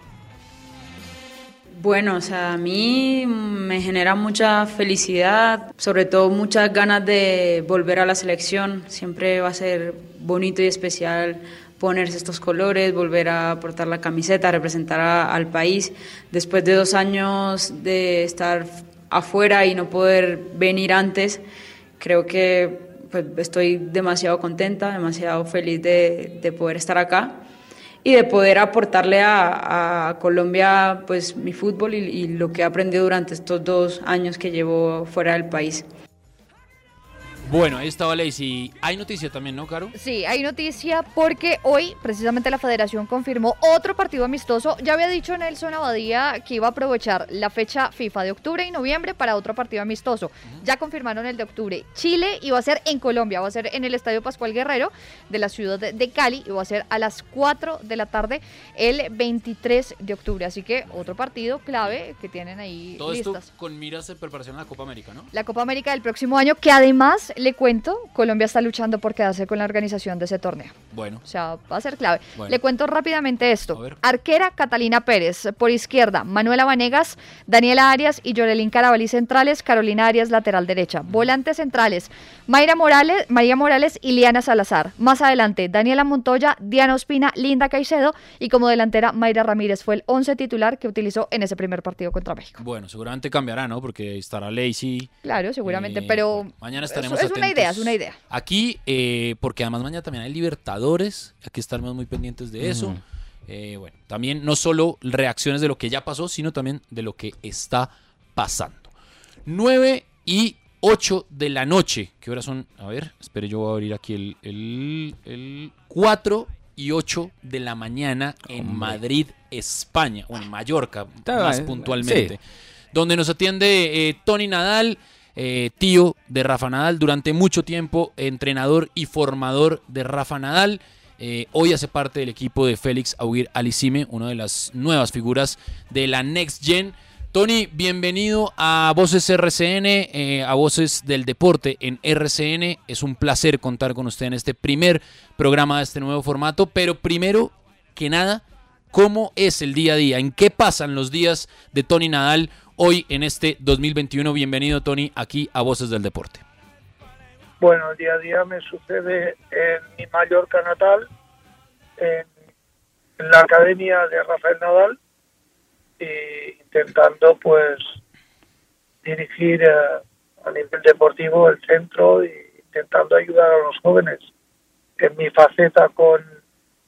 Bueno, o sea, a mí me genera mucha felicidad, sobre todo muchas ganas de volver a la selección. Siempre va a ser bonito y especial ponerse estos colores, volver a portar la camiseta, representar al país. Después de dos años de estar afuera y no poder venir antes, creo que pues, estoy demasiado contenta, demasiado feliz de poder estar acá y de poder aportarle a, a Colombia pues mi fútbol y, y lo que he aprendido durante estos dos años que llevo fuera del país.
Bueno, ahí estaba Lacey. Hay noticia también, ¿no, Caro?
Sí, hay noticia porque hoy precisamente la federación confirmó otro partido amistoso. Ya había dicho Nelson Abadía que iba a aprovechar la fecha FIFA de octubre y noviembre para otro partido amistoso. Ya confirmaron el de octubre. Chile iba a ser en Colombia, va a ser en el Estadio Pascual Guerrero de la ciudad de, Cali y va a ser a las 4 de la tarde el 23 de octubre. Así que otro partido clave que tienen ahí
Todo
listas.
esto con miras de preparación a la Copa América, ¿no?
La Copa América del próximo año, que además, le cuento, Colombia está luchando por quedarse con la organización de ese torneo.
Bueno.
O sea, va a ser clave.
Bueno.
Le cuento rápidamente esto. Arquera Catalina Pérez, por izquierda, Manuela Vanegas, Daniela Arias y Yorelín Carabalí centrales, Carolina Arias lateral derecha. Volantes centrales, Mayra Morales, María Morales y Liana Salazar. Más adelante, Daniela Montoya, Diana Ospina, Linda Caicedo y como delantera, Mayra Ramírez fue el 11 titular que utilizó en ese primer partido contra México.
Bueno, seguramente cambiará, ¿no? Porque estará Lacey.
Claro, seguramente,
Eh,
pero
Mañana
es-
estaremos
es, una idea, es una idea.
Aquí, eh, porque además mañana también hay Libertadores, hay que estaremos muy pendientes de eso. Eh, bueno, también no solo reacciones de lo que ya pasó, sino también de lo que está pasando. 9 y 8 de la noche. ¿Qué horas son? A ver, espere, yo voy a abrir aquí el, el, el 4 y 8 de la mañana en Madrid, España, o en Mallorca,
Está
más
bien,
puntualmente
sí.
donde nos atiende eh, Tony Nadal, eh, tío de Rafa Nadal, durante mucho tiempo entrenador y formador de Rafa Nadal. Eh, hoy hace parte del equipo de Félix Auguir Alicime, una de las nuevas figuras de la Next Gen. Tony, bienvenido a Voces RCN, eh, a Voces del Deporte en RCN. Es un placer contar con usted en este primer programa de este nuevo formato, pero primero que nada, ¿cómo es el día a día? ¿En qué pasan los días de Tony Nadal hoy en este 2021? Bienvenido, Tony, aquí a Voces del Deporte.
Bueno, día a día me sucede en mi Mallorca natal, en, la academia de Rafael Nadal, y intentando pues dirigir eh, a nivel deportivo el centro y intentando ayudar a los jóvenes. En mi faceta con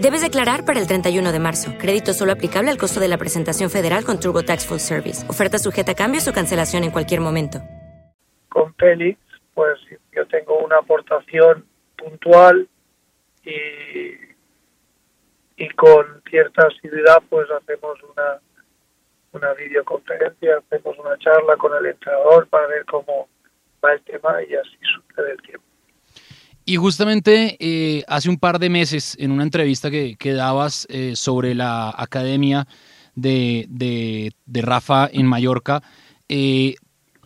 Debes declarar para el 31 de marzo. Crédito solo aplicable al costo de la presentación federal con TurboTax Full Service. Oferta sujeta a cambios o cancelación en cualquier momento.
con Félix, pues yo tengo una aportación puntual y, y con cierta asiduidad pues hacemos una, una videoconferencia, hacemos una charla con el entrenador para ver cómo va el tema y así sucede el tiempo.
Y justamente eh, hace un par de meses, en una entrevista que, que dabas eh, sobre la academia de, de- de Rafa en Mallorca, eh,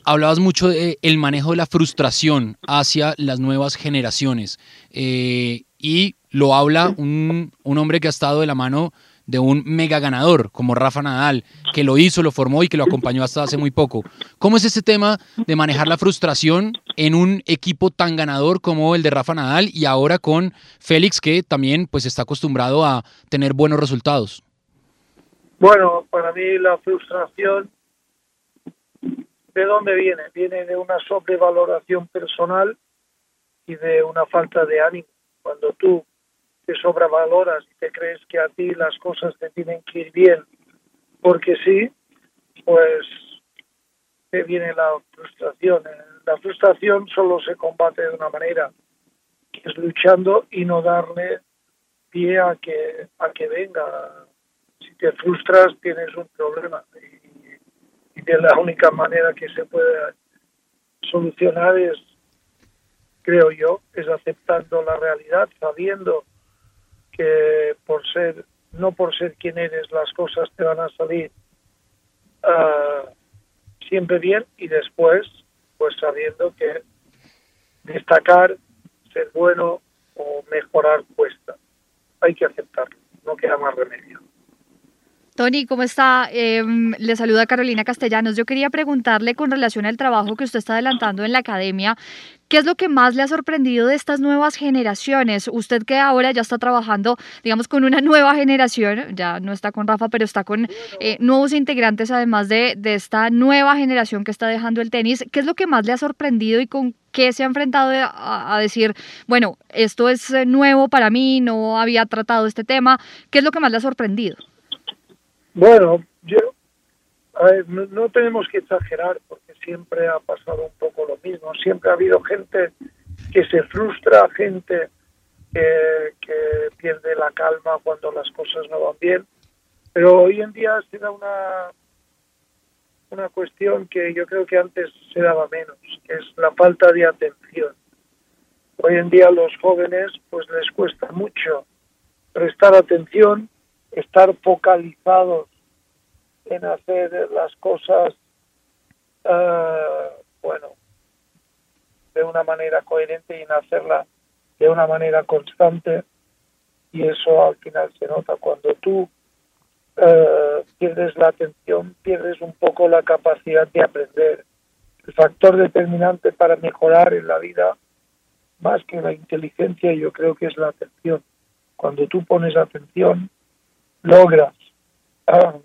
hablabas mucho del el manejo de la frustración hacia las nuevas generaciones. y lo habla un, un hombre que ha estado de la mano de un mega ganador como Rafa Nadal, que lo hizo, lo formó y que lo acompañó hasta hace muy poco. ¿Cómo es ese tema de manejar la frustración en un equipo tan ganador como el de Rafa Nadal y ahora con Félix, que también pues está acostumbrado a tener buenos resultados?
Bueno, para mí la frustración, ¿de dónde viene? Viene de una sobrevaloración personal y de una falta de ánimo. Cuando tú te sobrevaloras y te crees que a ti las cosas te tienen que ir bien porque sí, pues te viene la frustración. La frustración solo se combate de una manera, que es luchando y no darle pie a que, a que venga. Si te frustras tienes un problema y, y de la única manera que se puede solucionar es, creo yo, es aceptando la realidad, sabiendo que por ser no por ser quien eres las cosas te van a salir ah, siempre bien y después pues sabiendo que destacar ser bueno o mejorar cuesta. Hay que aceptarlo no queda más remedio
Tony, ¿cómo está? Eh, le saluda Carolina Castellanos. Yo quería preguntarle con relación al trabajo que usted está adelantando en la academia, ¿qué es lo que más le ha sorprendido de estas nuevas generaciones? Usted que ahora ya está trabajando, digamos, con una nueva generación, ya no está con Rafa, pero está con eh, nuevos integrantes, además de, esta nueva generación que está dejando el tenis. ¿Qué es lo que más le ha sorprendido y con qué se ha enfrentado a, a decir, bueno, esto es eh, nuevo para mí, no había tratado este tema? ¿Qué es lo que más le ha sorprendido?
Bueno, yo, ver, no, tenemos que exagerar porque siempre ha pasado un poco lo mismo. Siempre ha habido gente que se frustra, gente que, que pierde la calma cuando las cosas no van bien. Pero hoy en día se da una, una cuestión que yo creo que antes se daba menos, que es la falta de atención. Hoy en día a los jóvenes pues les cuesta mucho prestar atención estar focalizados en hacer las cosas, uh, bueno, de una manera coherente y en hacerla de una manera constante. Y eso al final se nota cuando tú uh, pierdes la atención, pierdes un poco la capacidad de aprender. El factor determinante para mejorar en la vida, más que la inteligencia, yo creo que es la atención. Cuando tú pones atención, logras uh,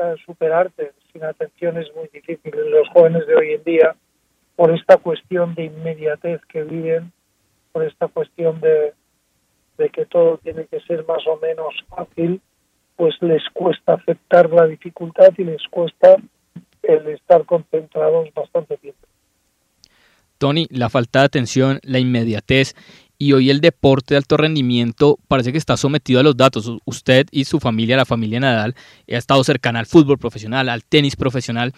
uh, superarte. Sin atención es muy difícil. Los jóvenes de hoy en día, por esta cuestión de inmediatez que viven, por esta cuestión de, de que todo tiene que ser más o menos fácil, pues les cuesta aceptar la dificultad y les cuesta el estar concentrados bastante tiempo.
Tony, la falta de atención, la inmediatez y hoy el deporte de alto rendimiento parece que está sometido a los datos. Usted y su familia, la familia Nadal, ha estado cercana al fútbol profesional, al tenis profesional.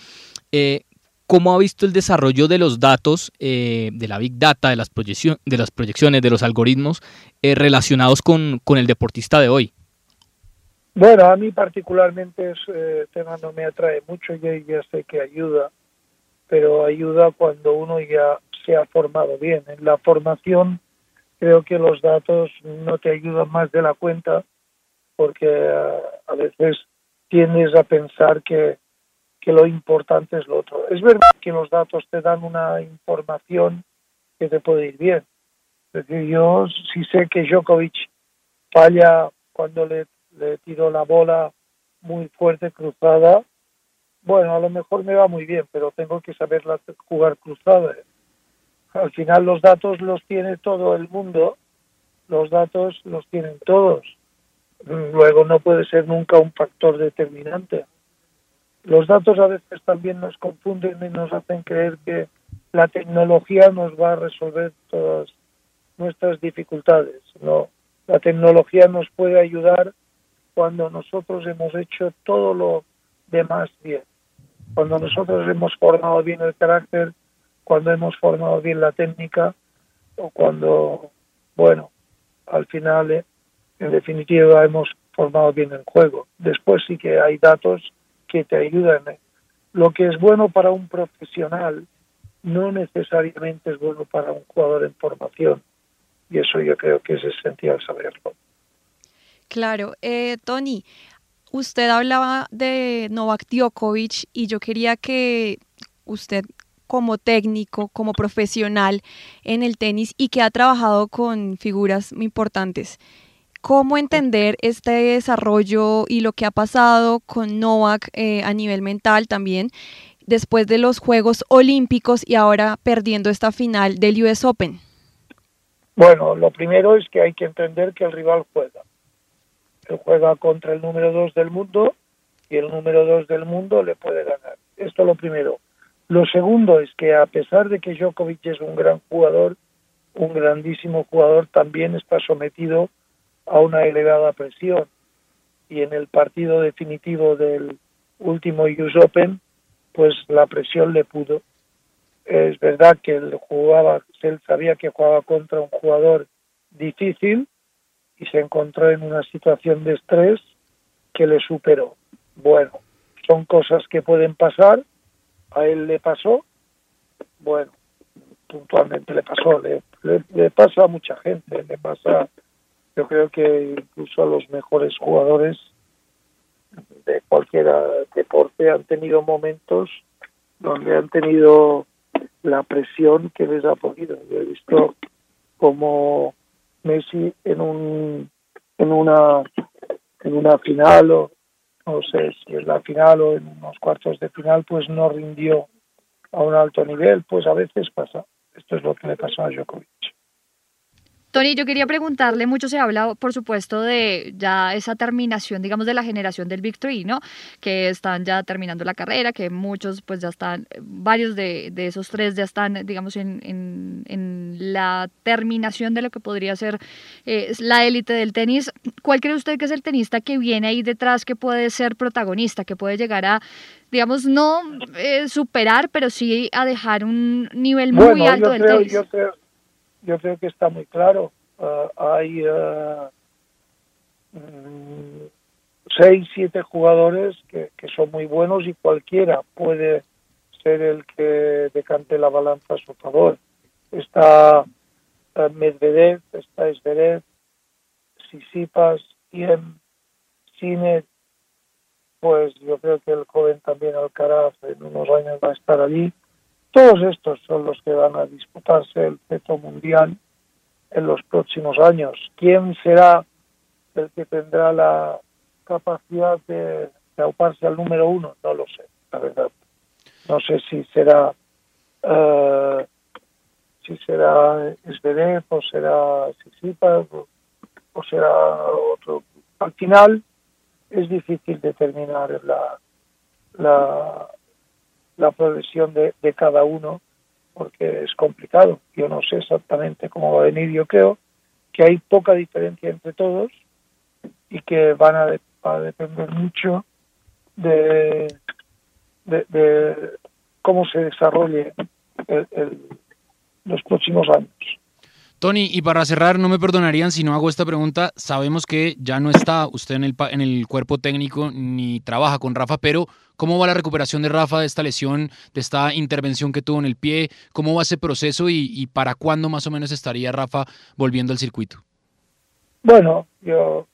Eh, ¿Cómo ha visto el desarrollo de los datos, eh, de la Big Data, de las, proyección, de las proyecciones, de los algoritmos eh, relacionados con, con, el deportista de hoy?
Bueno, a mí particularmente ese tema no me atrae mucho, yo ya sé que ayuda, pero ayuda cuando uno ya se ha formado bien. En la formación creo que los datos no te ayudan más de la cuenta porque uh, a veces tiendes a pensar que, que lo importante es lo otro. Es verdad que los datos te dan una información que te puede ir bien. Es decir, yo si sé que Djokovic falla cuando le, le tiro la bola muy fuerte cruzada, bueno, a lo mejor me va muy bien, pero tengo que saberla jugar cruzada al final los datos los tiene todo el mundo, los datos los tienen todos. Luego no puede ser nunca un factor determinante. Los datos a veces también nos confunden y nos hacen creer que la tecnología nos va a resolver todas nuestras dificultades. No, la tecnología nos puede ayudar cuando nosotros hemos hecho todo lo demás bien. Cuando nosotros hemos formado bien el carácter, cuando hemos formado bien la técnica o cuando, bueno, al final, eh, en definitiva, hemos formado bien el juego. Después sí que hay datos que te ayudan. Eh. lo que es bueno para un profesional no necesariamente es bueno para un jugador en formación. Y eso yo creo que es esencial saberlo.
Claro, eh, Tony, usted hablaba de Novak Djokovic y yo quería que usted como técnico, como profesional en el tenis y que ha trabajado con figuras muy importantes, ¿cómo entender este desarrollo y lo que ha pasado con Novak eh, a nivel mental también después de los Juegos Olímpicos y ahora perdiendo esta final del US Open?
Bueno, lo primero es que hay que entender que el rival juega. Él juega contra el número dos del mundo y el número dos del mundo le puede ganar. Esto lo primero. Lo segundo es que a pesar de que Djokovic es un gran jugador, un grandísimo jugador, también está sometido a una elevada presión. Y en el partido definitivo del último US Open, pues la presión le pudo. Es verdad que él jugaba, él sabía que jugaba contra un jugador difícil y se encontró en una situación de estrés que le superó. Bueno, son cosas que pueden pasar, a él le pasó, bueno, puntualmente le pasó, le, pasa a mucha gente, le pasa, yo creo que incluso a los mejores jugadores de cualquier deporte han tenido momentos donde han tenido la presión que les ha podido. Yo he visto como Messi en un en una en una final o no sé si en la final o en unos cuartos de final pues no rindió a un alto nivel, pues a veces pasa. Esto es lo que le pasó a Djokovic.
Tony, yo quería preguntarle, mucho se habla, por supuesto, de ya esa terminación, digamos, de la generación del Victory, ¿no? Que están ya terminando la carrera, que muchos, pues ya están, varios de, de esos tres ya están, digamos, en, en, en, la terminación de lo que podría ser eh, la élite del tenis. ¿Cuál cree usted que es el tenista que viene ahí detrás, que puede ser protagonista, que puede llegar a, digamos, no eh, superar, pero sí a dejar un nivel muy
bueno,
alto
yo
del
creo,
tenis?
Yo creo, yo creo que está muy claro. Uh, hay uh, seis, siete jugadores que, que, son muy buenos y cualquiera puede ser el que decante la balanza a su favor. Está uh, Medvedev, está Esverev, Sisipas, Iem, Sinet, pues yo creo que el joven también Alcaraz en unos años va a estar allí. Todos estos son los que van a disputarse el peto mundial en los próximos años. ¿Quién será el que tendrá la capacidad de, auparse al número uno? No lo sé, la verdad. No sé si será uh, si será Esverev o será Sisipas o, o será otro. Al final es difícil determinar la, la, la progresión de, de cada uno porque es complicado. Yo no sé exactamente cómo va a venir. Yo creo que hay poca diferencia entre todos y que van a, de, a depender mucho de, de, de, cómo se desarrolle el, el, los próximos años.
Tony, y para cerrar, no me perdonarían si no hago esta pregunta. Sabemos que ya no está usted en el, en el cuerpo técnico ni trabaja con Rafa, pero ¿cómo va la recuperación de Rafa de esta lesión, de esta intervención que tuvo en el pie? ¿Cómo va ese proceso y, para cuándo más o menos estaría Rafa volviendo al circuito?
Bueno, yo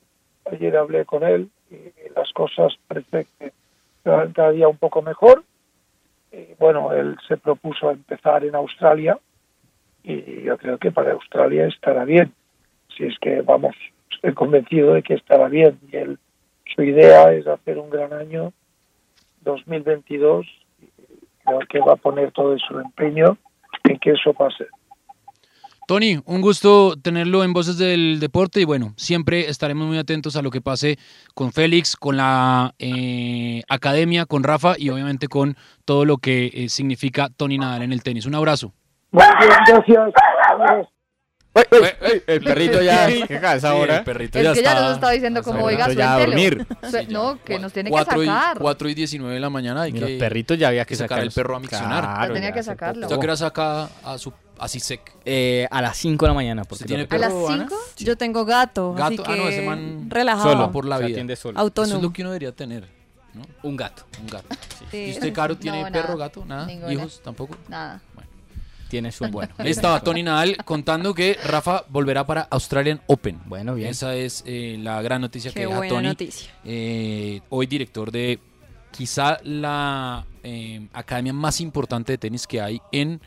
ayer hablé con él y las cosas parece que cada día un poco mejor. Bueno, él se propuso empezar en Australia y yo creo que para Australia estará bien. Si es que, vamos, <laughs> estoy convencido de que estará bien. Y él, su idea es hacer un gran año 2022 y creo que va a poner todo su empeño en que eso pase.
Tony, un gusto tenerlo en Voces del Deporte y bueno, siempre estaremos muy atentos a lo que pase con Félix, con la eh, academia, con Rafa y obviamente con todo lo que eh, significa Tony Nadal en el tenis. Un abrazo.
Muy bien, gracias.
Uy, uy, uy, el perrito ya. ¿Qué casa ahora?
Sí, el perrito
Es
ya
que
está.
ya nos está diciendo como, oiga,
ya a
suéltelo.
dormir.
Sue- No, que nos tiene que
4 y,
sacar.
4 y 19 de la mañana hay
Mira,
que,
los perritos ya había que
sacar
sacarlos.
perro a miccionar.
Claro,
tenía
ya
que sacarlo.
¿Usted a qué hora saca a su a Sisek?
Eh, a las 5 de la mañana. Porque
¿Usted tiene
lo-
¿A las
perro, Ana?
5?
Yo tengo gato, así
Gato,
que
ah, no, ese man
relajado.
Solo.
por la
Se
vida.
atiende solo.
Eso
Autónomo.
es lo que uno debería tener. ¿no?
Un gato.
Un gato.
Sí.
¿Y usted, Caro, <laughs> tiene
No,
perro, gato? ¿Nada? ¿Hijos? ¿Tampoco?
Nada.
Tiene su <laughs>
Bueno, ahí estaba Tony Nadal contando que Rafa volverá para Australian Open.
Bueno, bien.
Esa es eh, la gran noticia
Qué
que deja
buena
Tony.
noticia.
eh, hoy director de quizá la eh, academia más importante de tenis que hay en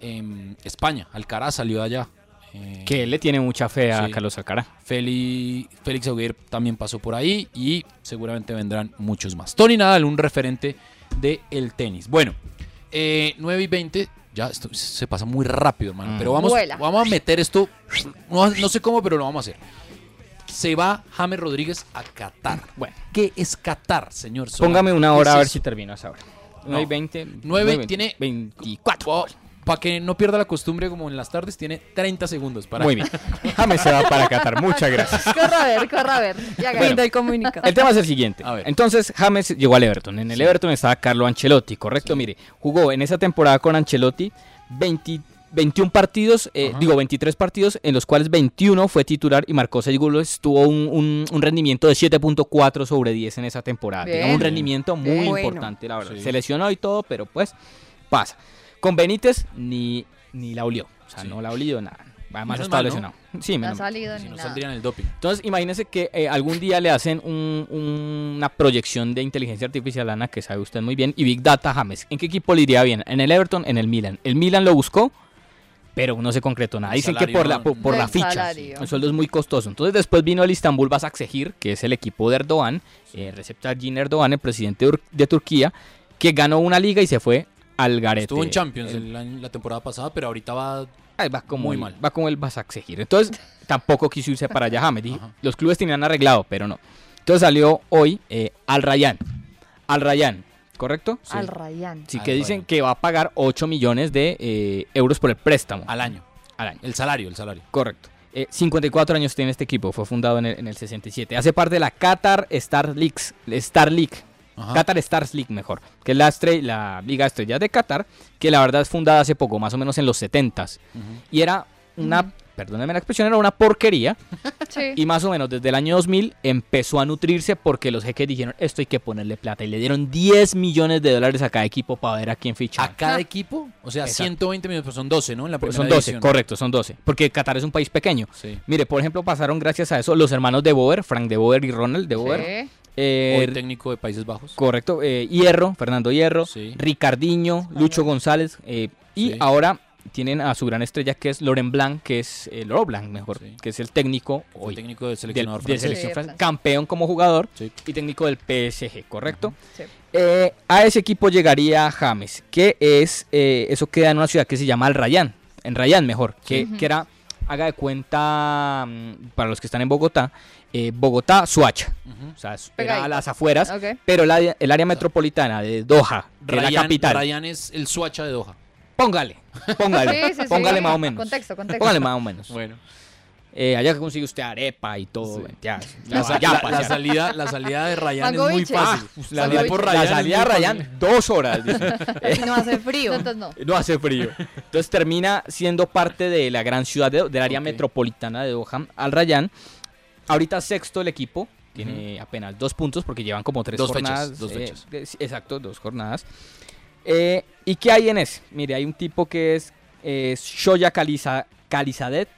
em, España. Alcaraz salió de allá.
Que él le tiene mucha fe a
sí.
Carlos Alcaraz.
Félix Auguer también pasó por ahí y seguramente vendrán muchos más. Tony Nadal, un referente del el tenis. Bueno, eh, 9 y 20, ya esto se pasa muy rápido, hermano.
Mm.
Pero vamos,
Vuela.
vamos a meter esto, no, no sé cómo, pero lo vamos a hacer. Se va James Rodríguez a Qatar.
Bueno.
¿Qué es Qatar, señor? Solano?
Póngame una
¿Qué
hora
es
a ver
eso?
si termino esa hora.
No.
9 y 20.
9 tiene
24.
Para que no pierda la costumbre como en las tardes, tiene 30 segundos para...
Muy bien. <laughs> James se va para Qatar. Muchas gracias.
Corra a ver, corra a ver. Ya.
Fin del comunicado.
El tema es el siguiente. Entonces, James llegó al Everton. En el Everton estaba Carlo Ancelotti, correcto. Mire, jugó en esa temporada con Ancelotti 20 21 partidos, eh, digo 23 partidos, en los cuales 21 fue titular y marcó 6 goles. Tuvo un, un- un rendimiento de 7.4 sobre 10 en esa temporada. Tenía un rendimiento muy
Bien. Bueno.
importante, la verdad.
Sí.
Se lesionó y todo, pero pues pasa. Con Benítez ni, ni la olió. O sea, no la olió nada. Además
Menos
estaba
mal, ¿no?
lesionado. Sí,
No ha
menos
salido
Si
ni
no
nada.
saldría en el doping.
Entonces, imagínense que eh, algún día le hacen un- un- una proyección de inteligencia artificial, Ana, que sabe usted muy bien, y Big Data James. ¿En qué equipo le iría bien? ¿En el Everton? ¿En el Milan? El Milan lo buscó, pero no se concretó nada. Dicen que por la, por, por
El
la ficha.
salario.
El sueldo es muy costoso. Entonces, después vino el Istanbul Basaksehir, que es el equipo de Erdogan, eh, Recep Tayyip Erdogan, el presidente de, Ur- de Turquía, que ganó una liga y se fue al garete.
Estuvo en Champions
El-
la temporada pasada, pero ahorita va
Ay, va como
Muy
el,
mal.
Va como el Basaksehir. Entonces, <laughs> tampoco quiso irse para allá James. Dije, los clubes tenían arreglado, pero no. Entonces salió hoy eh, Al Rayyan. Al Rayyan, ¿correcto?
Al Rayán.
Sí,
Al
que dicen que va a pagar 8 millones de eh, euros por el préstamo.
al año.
Al año.
El salario, el salario.
Correcto. Eh, 54 años tiene este equipo, fue fundado en el, en el 67. Hace parte de la Qatar Star League, Star League.
Ajá.
Qatar Stars League mejor, que es la, la Liga de Estrellas de Qatar, que la verdad es fundada hace poco, más o menos en los 70s. Y era una, perdónenme la expresión, era una porquería. <laughs>
Sí.
Y más o menos desde el año 2000 empezó a nutrirse porque los jeques dijeron, esto hay que ponerle plata. Y le dieron 10 millones de dólares a cada equipo para ver a quién fichar.
A cada equipo, o sea,
Exacto.
120 millones, pero son 12, ¿no? En la
Pues
primera
son 12,
división.
correcto, son 12. Porque Qatar es un país pequeño.
Sí.
Mire, por ejemplo, pasaron gracias a eso los hermanos de Boer, Frank de Boer y Ronald de Boer.
Sí.
Eh,
Hoy técnico de Países Bajos.
correcto, eh, Hierro, Fernando Hierro,
Sí.
Ricardinho, Lucho González. eh, y
Sí.
ahora tienen a su gran estrella que es Loren Blanc, que es eh, Laurent Blanc, mejor,
Sí.
que es el técnico hoy.
técnico del
de selección
francés.
campeón como jugador
Sí.
y técnico del PSG, ¿correcto?
Sí.
Eh, a ese equipo llegaría James, que es, eh, eso queda en una ciudad que se llama Al Rayán, en Rayán mejor, que, que era, haga de cuenta, mm, para los que están en Bogotá, eh, Bogotá, Suacha, o sea, era a las afueras, pero el área, el área metropolitana de Doha, que es la
Ryan,
capital,
Ryan es el Suacha de Doha.
póngale, póngale, <laughs>
Sí, sí, sí.
póngale más o <laughs> menos,
Contexto, contexto.
póngale más o menos.
Bueno.
Eh, allá consigue usted arepa y todo, ya,
La, la- la salida, la salida de Ryan es muy fácil.
Ah, la,
Salir
la-
por
la
Ryan es
salida Rayán,
fácil.
dos horas. dice. <laughs> Eh,
No hace frío.
Entonces no.
No hace frío. Entonces termina siendo parte de la gran ciudad de- del área metropolitana de Doha, Al Rayyan. Ahorita sexto el equipo, tiene apenas dos puntos porque llevan como tres
Dos fechas,
jornadas.
dos
eh,
fechas.
exacto, dos jornadas. Eh, ¿Y qué hay en ese? Mire, hay un tipo que es eh, Shoya Khaliza- Khalizadet,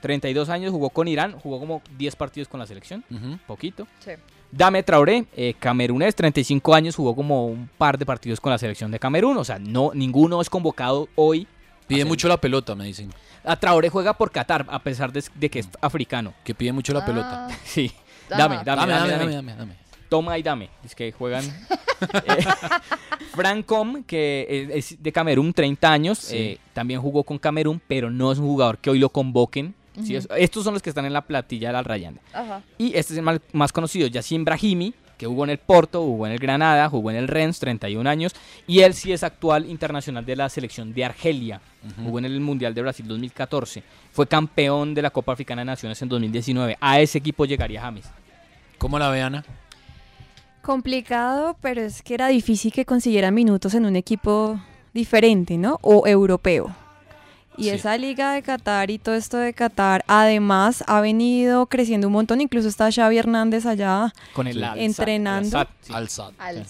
32 años, jugó con Irán, jugó como 10 partidos con la selección, poquito.
Sí.
Dame Traoré, eh, camerunés, 35 años, jugó como un par de partidos con la selección de Camerún. O sea, no, ninguno es convocado hoy.
Pide
Hacer-
mucho la pelota, me dicen.
A Traoré juega por Qatar, a pesar de, de que es africano.
Que pide mucho la
Ah.
pelota. <laughs>
Sí. Dame, dame, dame, dame,
dame, dame, dame.
Toma y dame. Es que juegan. <laughs> Eh, Frank Com, que es de Camerún, 30 años.
Sí.
eh, también jugó con Camerún, pero no es un jugador que hoy lo convoquen. Sí, estos son los que están en la platilla del Al Rayyan.
Ajá.
Y este es el más conocido, Yacine Brahimi, que jugó en el Porto, jugó en el Granada, jugó en el Rennes, 31 años. Y él sí es actual internacional de la selección de Argelia. Jugó en el Mundial de Brasil 2014. Fue campeón de la Copa Africana de Naciones en 2019. A ese equipo llegaría James.
¿Cómo la ve, Ana?
Complicado, pero es que era difícil que consiguiera minutos en un equipo diferente, ¿no? O europeo. Y
Sí.
esa liga de Qatar y todo esto de Qatar, además ha venido creciendo un montón. Incluso está Xavi Hernández allá
Con el
entrenando.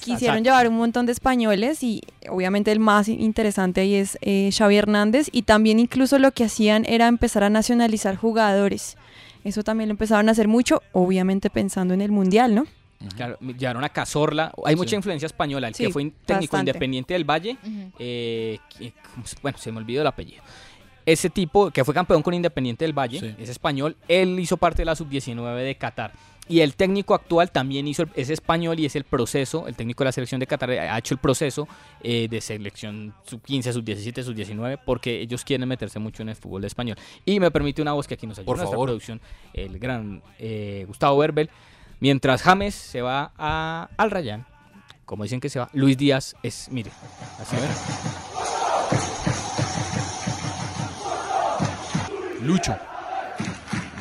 Quisieron llevar un montón de españoles y obviamente el más interesante ahí es eh, Xavi Hernández y también incluso lo que hacían era empezar a nacionalizar jugadores. Eso también lo empezaron a hacer mucho, obviamente pensando en el Mundial, ¿no?
Claro, llevaron a Cazorla. Hay mucha influencia española. El
Sí,
que fue técnico
bastante.
independiente del Valle. Eh, que- ¿cómo se- bueno, se me olvidó el apellido. Ese tipo que fue campeón con Independiente del Valle, es español. Él hizo parte de la sub-19 de Qatar. Y el técnico actual también hizo, el- es español y es el proceso, el técnico de la selección de Qatar ha hecho el proceso eh, de selección sub-15, sub-17, sub-19, porque ellos quieren meterse mucho en el fútbol español. Y me permite una voz que aquí nos ayuda
Por
nuestra
favor.
producción, el gran eh, Gustavo Berbel. Mientras James se va a, al Rayán, como dicen que se va, Luis Díaz es, mire, así
Lucho.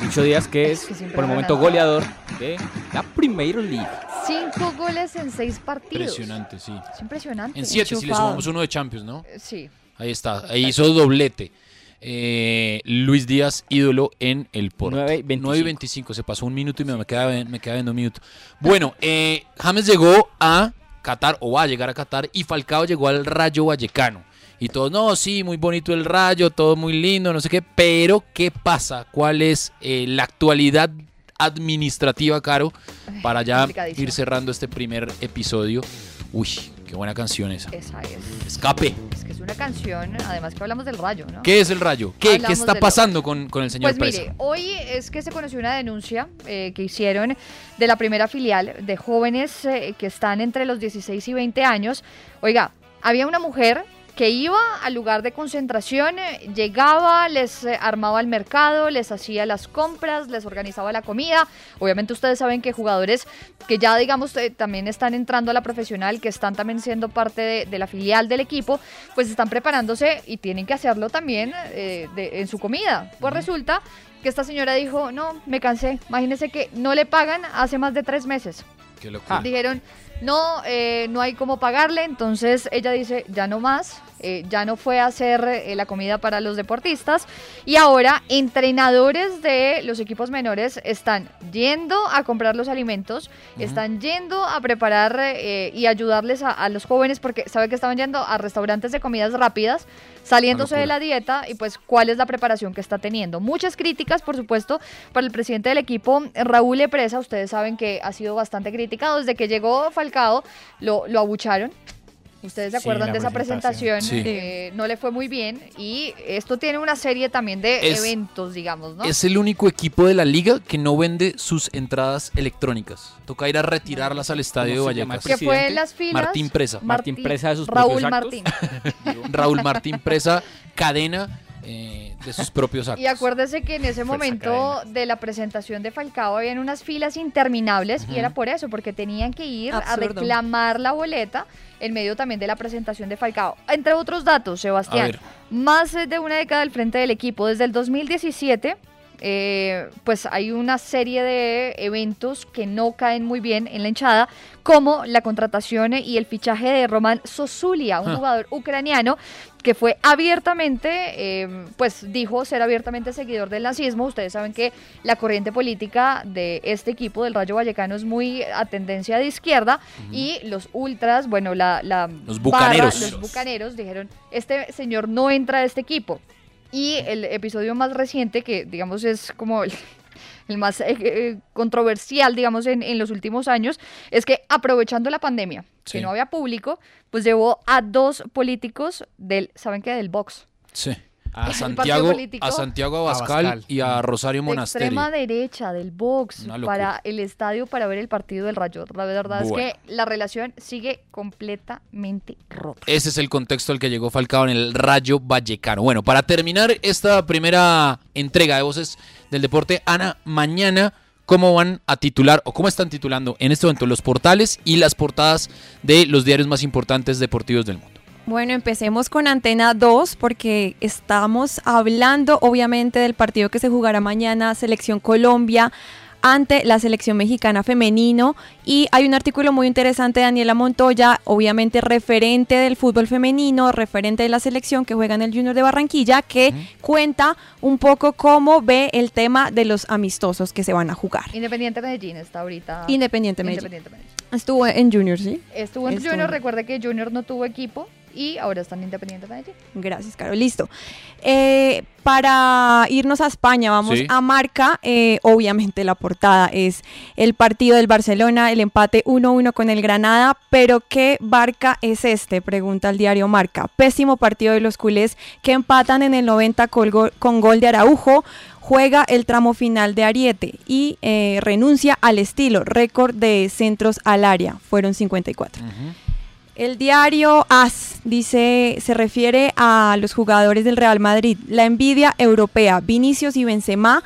Lucho Díaz, que es,
que
por el momento goleador de la Premier League.
Cinco goles en seis partidos.
Impresionante, sí.
Es impresionante.
En siete, si le sumamos uno de Champions, ¿no?
Eh, Sí.
Ahí está, ahí hizo doblete. Eh, Luis Díaz, ídolo en el Porto. 9 y 25. se pasó un minuto y me, me queda, me queda viendo un minuto. Bueno, eh, James llegó a Qatar, o va a llegar a Qatar, y Falcao llegó al Rayo Vallecano. Y todos, no, sí, muy bonito el Rayo, todo muy lindo, no sé qué, pero ¿qué pasa? ¿Cuál es eh, la actualidad administrativa, Caro, para ya ir cerrando este primer episodio? Uy, qué buena canción esa.
Esa es.
Escape.
Es que es una canción, además que hablamos del rayo, ¿no?
¿Qué es el rayo? ¿Qué, ¿qué está pasando con, con el señor
Pues
Presa?
mire, hoy es que se conoció una denuncia eh, que hicieron de la primera filial de jóvenes eh, que están entre los 16 y 20 años. Oiga, había una mujer que iba al lugar de concentración, eh, llegaba, les eh, armaba el mercado, les hacía las compras, les organizaba la comida. Obviamente ustedes saben que jugadores que ya digamos eh, también están entrando a la profesional, que están también siendo parte de, de la filial del equipo, pues están preparándose y tienen que hacerlo también eh, de- en su comida. Pues resulta que esta señora dijo, no, me cansé. Imagínense que no le pagan hace más de tres meses.
Locura.
Dijeron, no, eh, no hay cómo pagarle, entonces ella dice, ya no más, eh, ya no fue a hacer eh, la comida para los deportistas. Y ahora entrenadores de los equipos menores están yendo a comprar los alimentos, están yendo a preparar eh, y ayudarles a, a los jóvenes porque sabe que estaban yendo a restaurantes de comidas rápidas, saliéndose de la dieta y pues cuál es la preparación que está teniendo. Muchas críticas, por supuesto, para el presidente del equipo, Raúl Epresa, ustedes saben que ha sido bastante criticado. Desde que llegó Falcao, lo, lo abucharon. Ustedes se acuerdan de esa presentación,
presentación. Sí.
eh, no le fue muy bien y esto tiene una serie también de
Es-
eventos, digamos, ¿no?
Es el único equipo de la liga que no vende sus entradas electrónicas. Toca ir a retirarlas al estadio de
¿Cómo se llama
Vallecas.
que fue en las filas.
Martín Presa.
Martín Presa de sus
Raúl
propios actos.
Martín. <laughs>
Raúl Martín Presa, cadena eh, de sus propios actos.
Y acuérdese que en ese momento de la presentación de Falcao habían unas filas interminables y era por eso, porque tenían que ir a reclamar la boleta en medio también de la presentación de Falcao. Entre otros datos, Sebastián, más de una década al frente del equipo, desde el 2017. Eh, pues hay una serie de eventos que no caen muy bien en la hinchada, como la contratación y el fichaje de Roman Sosulia, un
Ah.
jugador ucraniano que fue abiertamente, eh, pues dijo ser abiertamente seguidor del nazismo. Ustedes saben que la corriente política de este equipo del Rayo Vallecano es muy a tendencia de izquierda y los ultras, bueno, la, la
Los
barra,
bucaneros.
los bucaneros dijeron, este señor no entra a este equipo. Y el episodio más reciente, que digamos es como el, el más eh, eh, controversial, digamos, en, en los últimos años, es que aprovechando la pandemia,
Sí.
que no había público, pues llevó a dos políticos del, ¿saben qué? Del Vox.
Sí. A <laughs> Santiago, a Santiago Abascal,
Abascal.
y a Rosario
De
Monasterio.
extrema derecha del
locura.
para el estadio para ver el partido del Rayo. La verdad
Bueno.
es que la relación sigue completamente rota.
Ese es el contexto al que llegó Falcao en el Rayo Vallecano. Bueno, para terminar esta primera entrega de voces del deporte, Ana, mañana, ¿cómo van a titular o cómo están titulando en este momento los portales y las portadas de los diarios más importantes deportivos del mundo?
Bueno, empecemos con Antena 2 porque estamos hablando obviamente del partido que se jugará mañana, Selección Colombia ante la selección mexicana femenino. Y hay un artículo muy interesante de Daniela Montoya, obviamente referente del fútbol femenino, referente de la selección que juega en el Junior de Barranquilla, que cuenta un poco cómo ve el tema de los amistosos que se van a jugar.
Independiente Medellín está ahorita.
Independiente Medellín.
Independiente Medellín.
Estuvo en Junior, ¿sí?
Estuvo en
Estuvo
Junior, recuerde que Junior no tuvo equipo y ahora está en Independiente Medellín.
Gracias, Caro. Listo. Eh, para irnos a España, vamos
Sí.
a Marca. Eh, obviamente la portada es el partido del Barcelona, el empate 1-1 con el Granada. Pero ¿qué Barca es este? Pregunta el diario Marca. Pésimo partido de los culés que empatan en el 90 con gol, con gol de Araujo. Juega el tramo final de Ariete y eh, renuncia al estilo, récord de centros al área. Fueron 54. El diario AS dice, se refiere a los jugadores del Real Madrid. La envidia europea, Vinicius y Benzema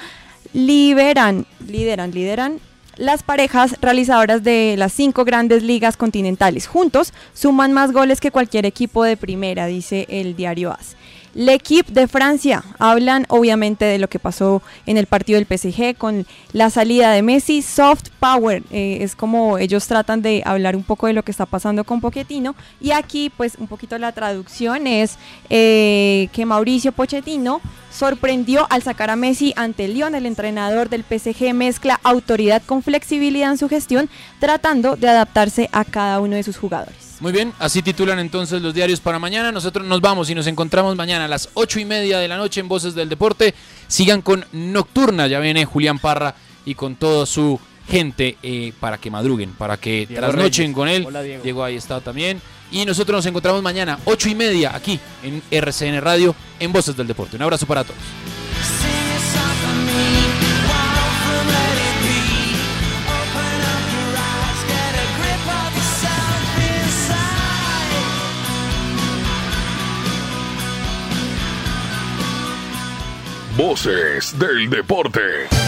liberan, lideran, lideran las parejas realizadoras de las cinco grandes ligas continentales. Juntos suman más goles que cualquier equipo de primera, dice el diario AS. L'Equipe de Francia hablan obviamente de lo que pasó en el partido del PSG con la salida de Messi. Soft Power eh, es como ellos tratan de hablar un poco de lo que está pasando con Pochettino. Y aquí, pues, un poquito la traducción es eh, que Mauricio Pochettino sorprendió al sacar a Messi ante Lyon. El entrenador del PSG mezcla autoridad con flexibilidad en su gestión, tratando de adaptarse a cada uno de sus jugadores.
Muy bien, así titulan entonces los diarios para mañana. Nosotros nos vamos y nos encontramos mañana a las ocho y media de la noche en Voces del Deporte. Sigan con Nocturna, ya viene Julián Parra y con toda su gente eh, para que madruguen, para que
Diego
trasnochen
Reyes.
con él.
Hola, Diego.
ahí está también. Y nosotros nos encontramos mañana, ocho y media, aquí en RCN Radio, en Voces del Deporte. Un abrazo para todos.
Voces del deporte.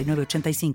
906985.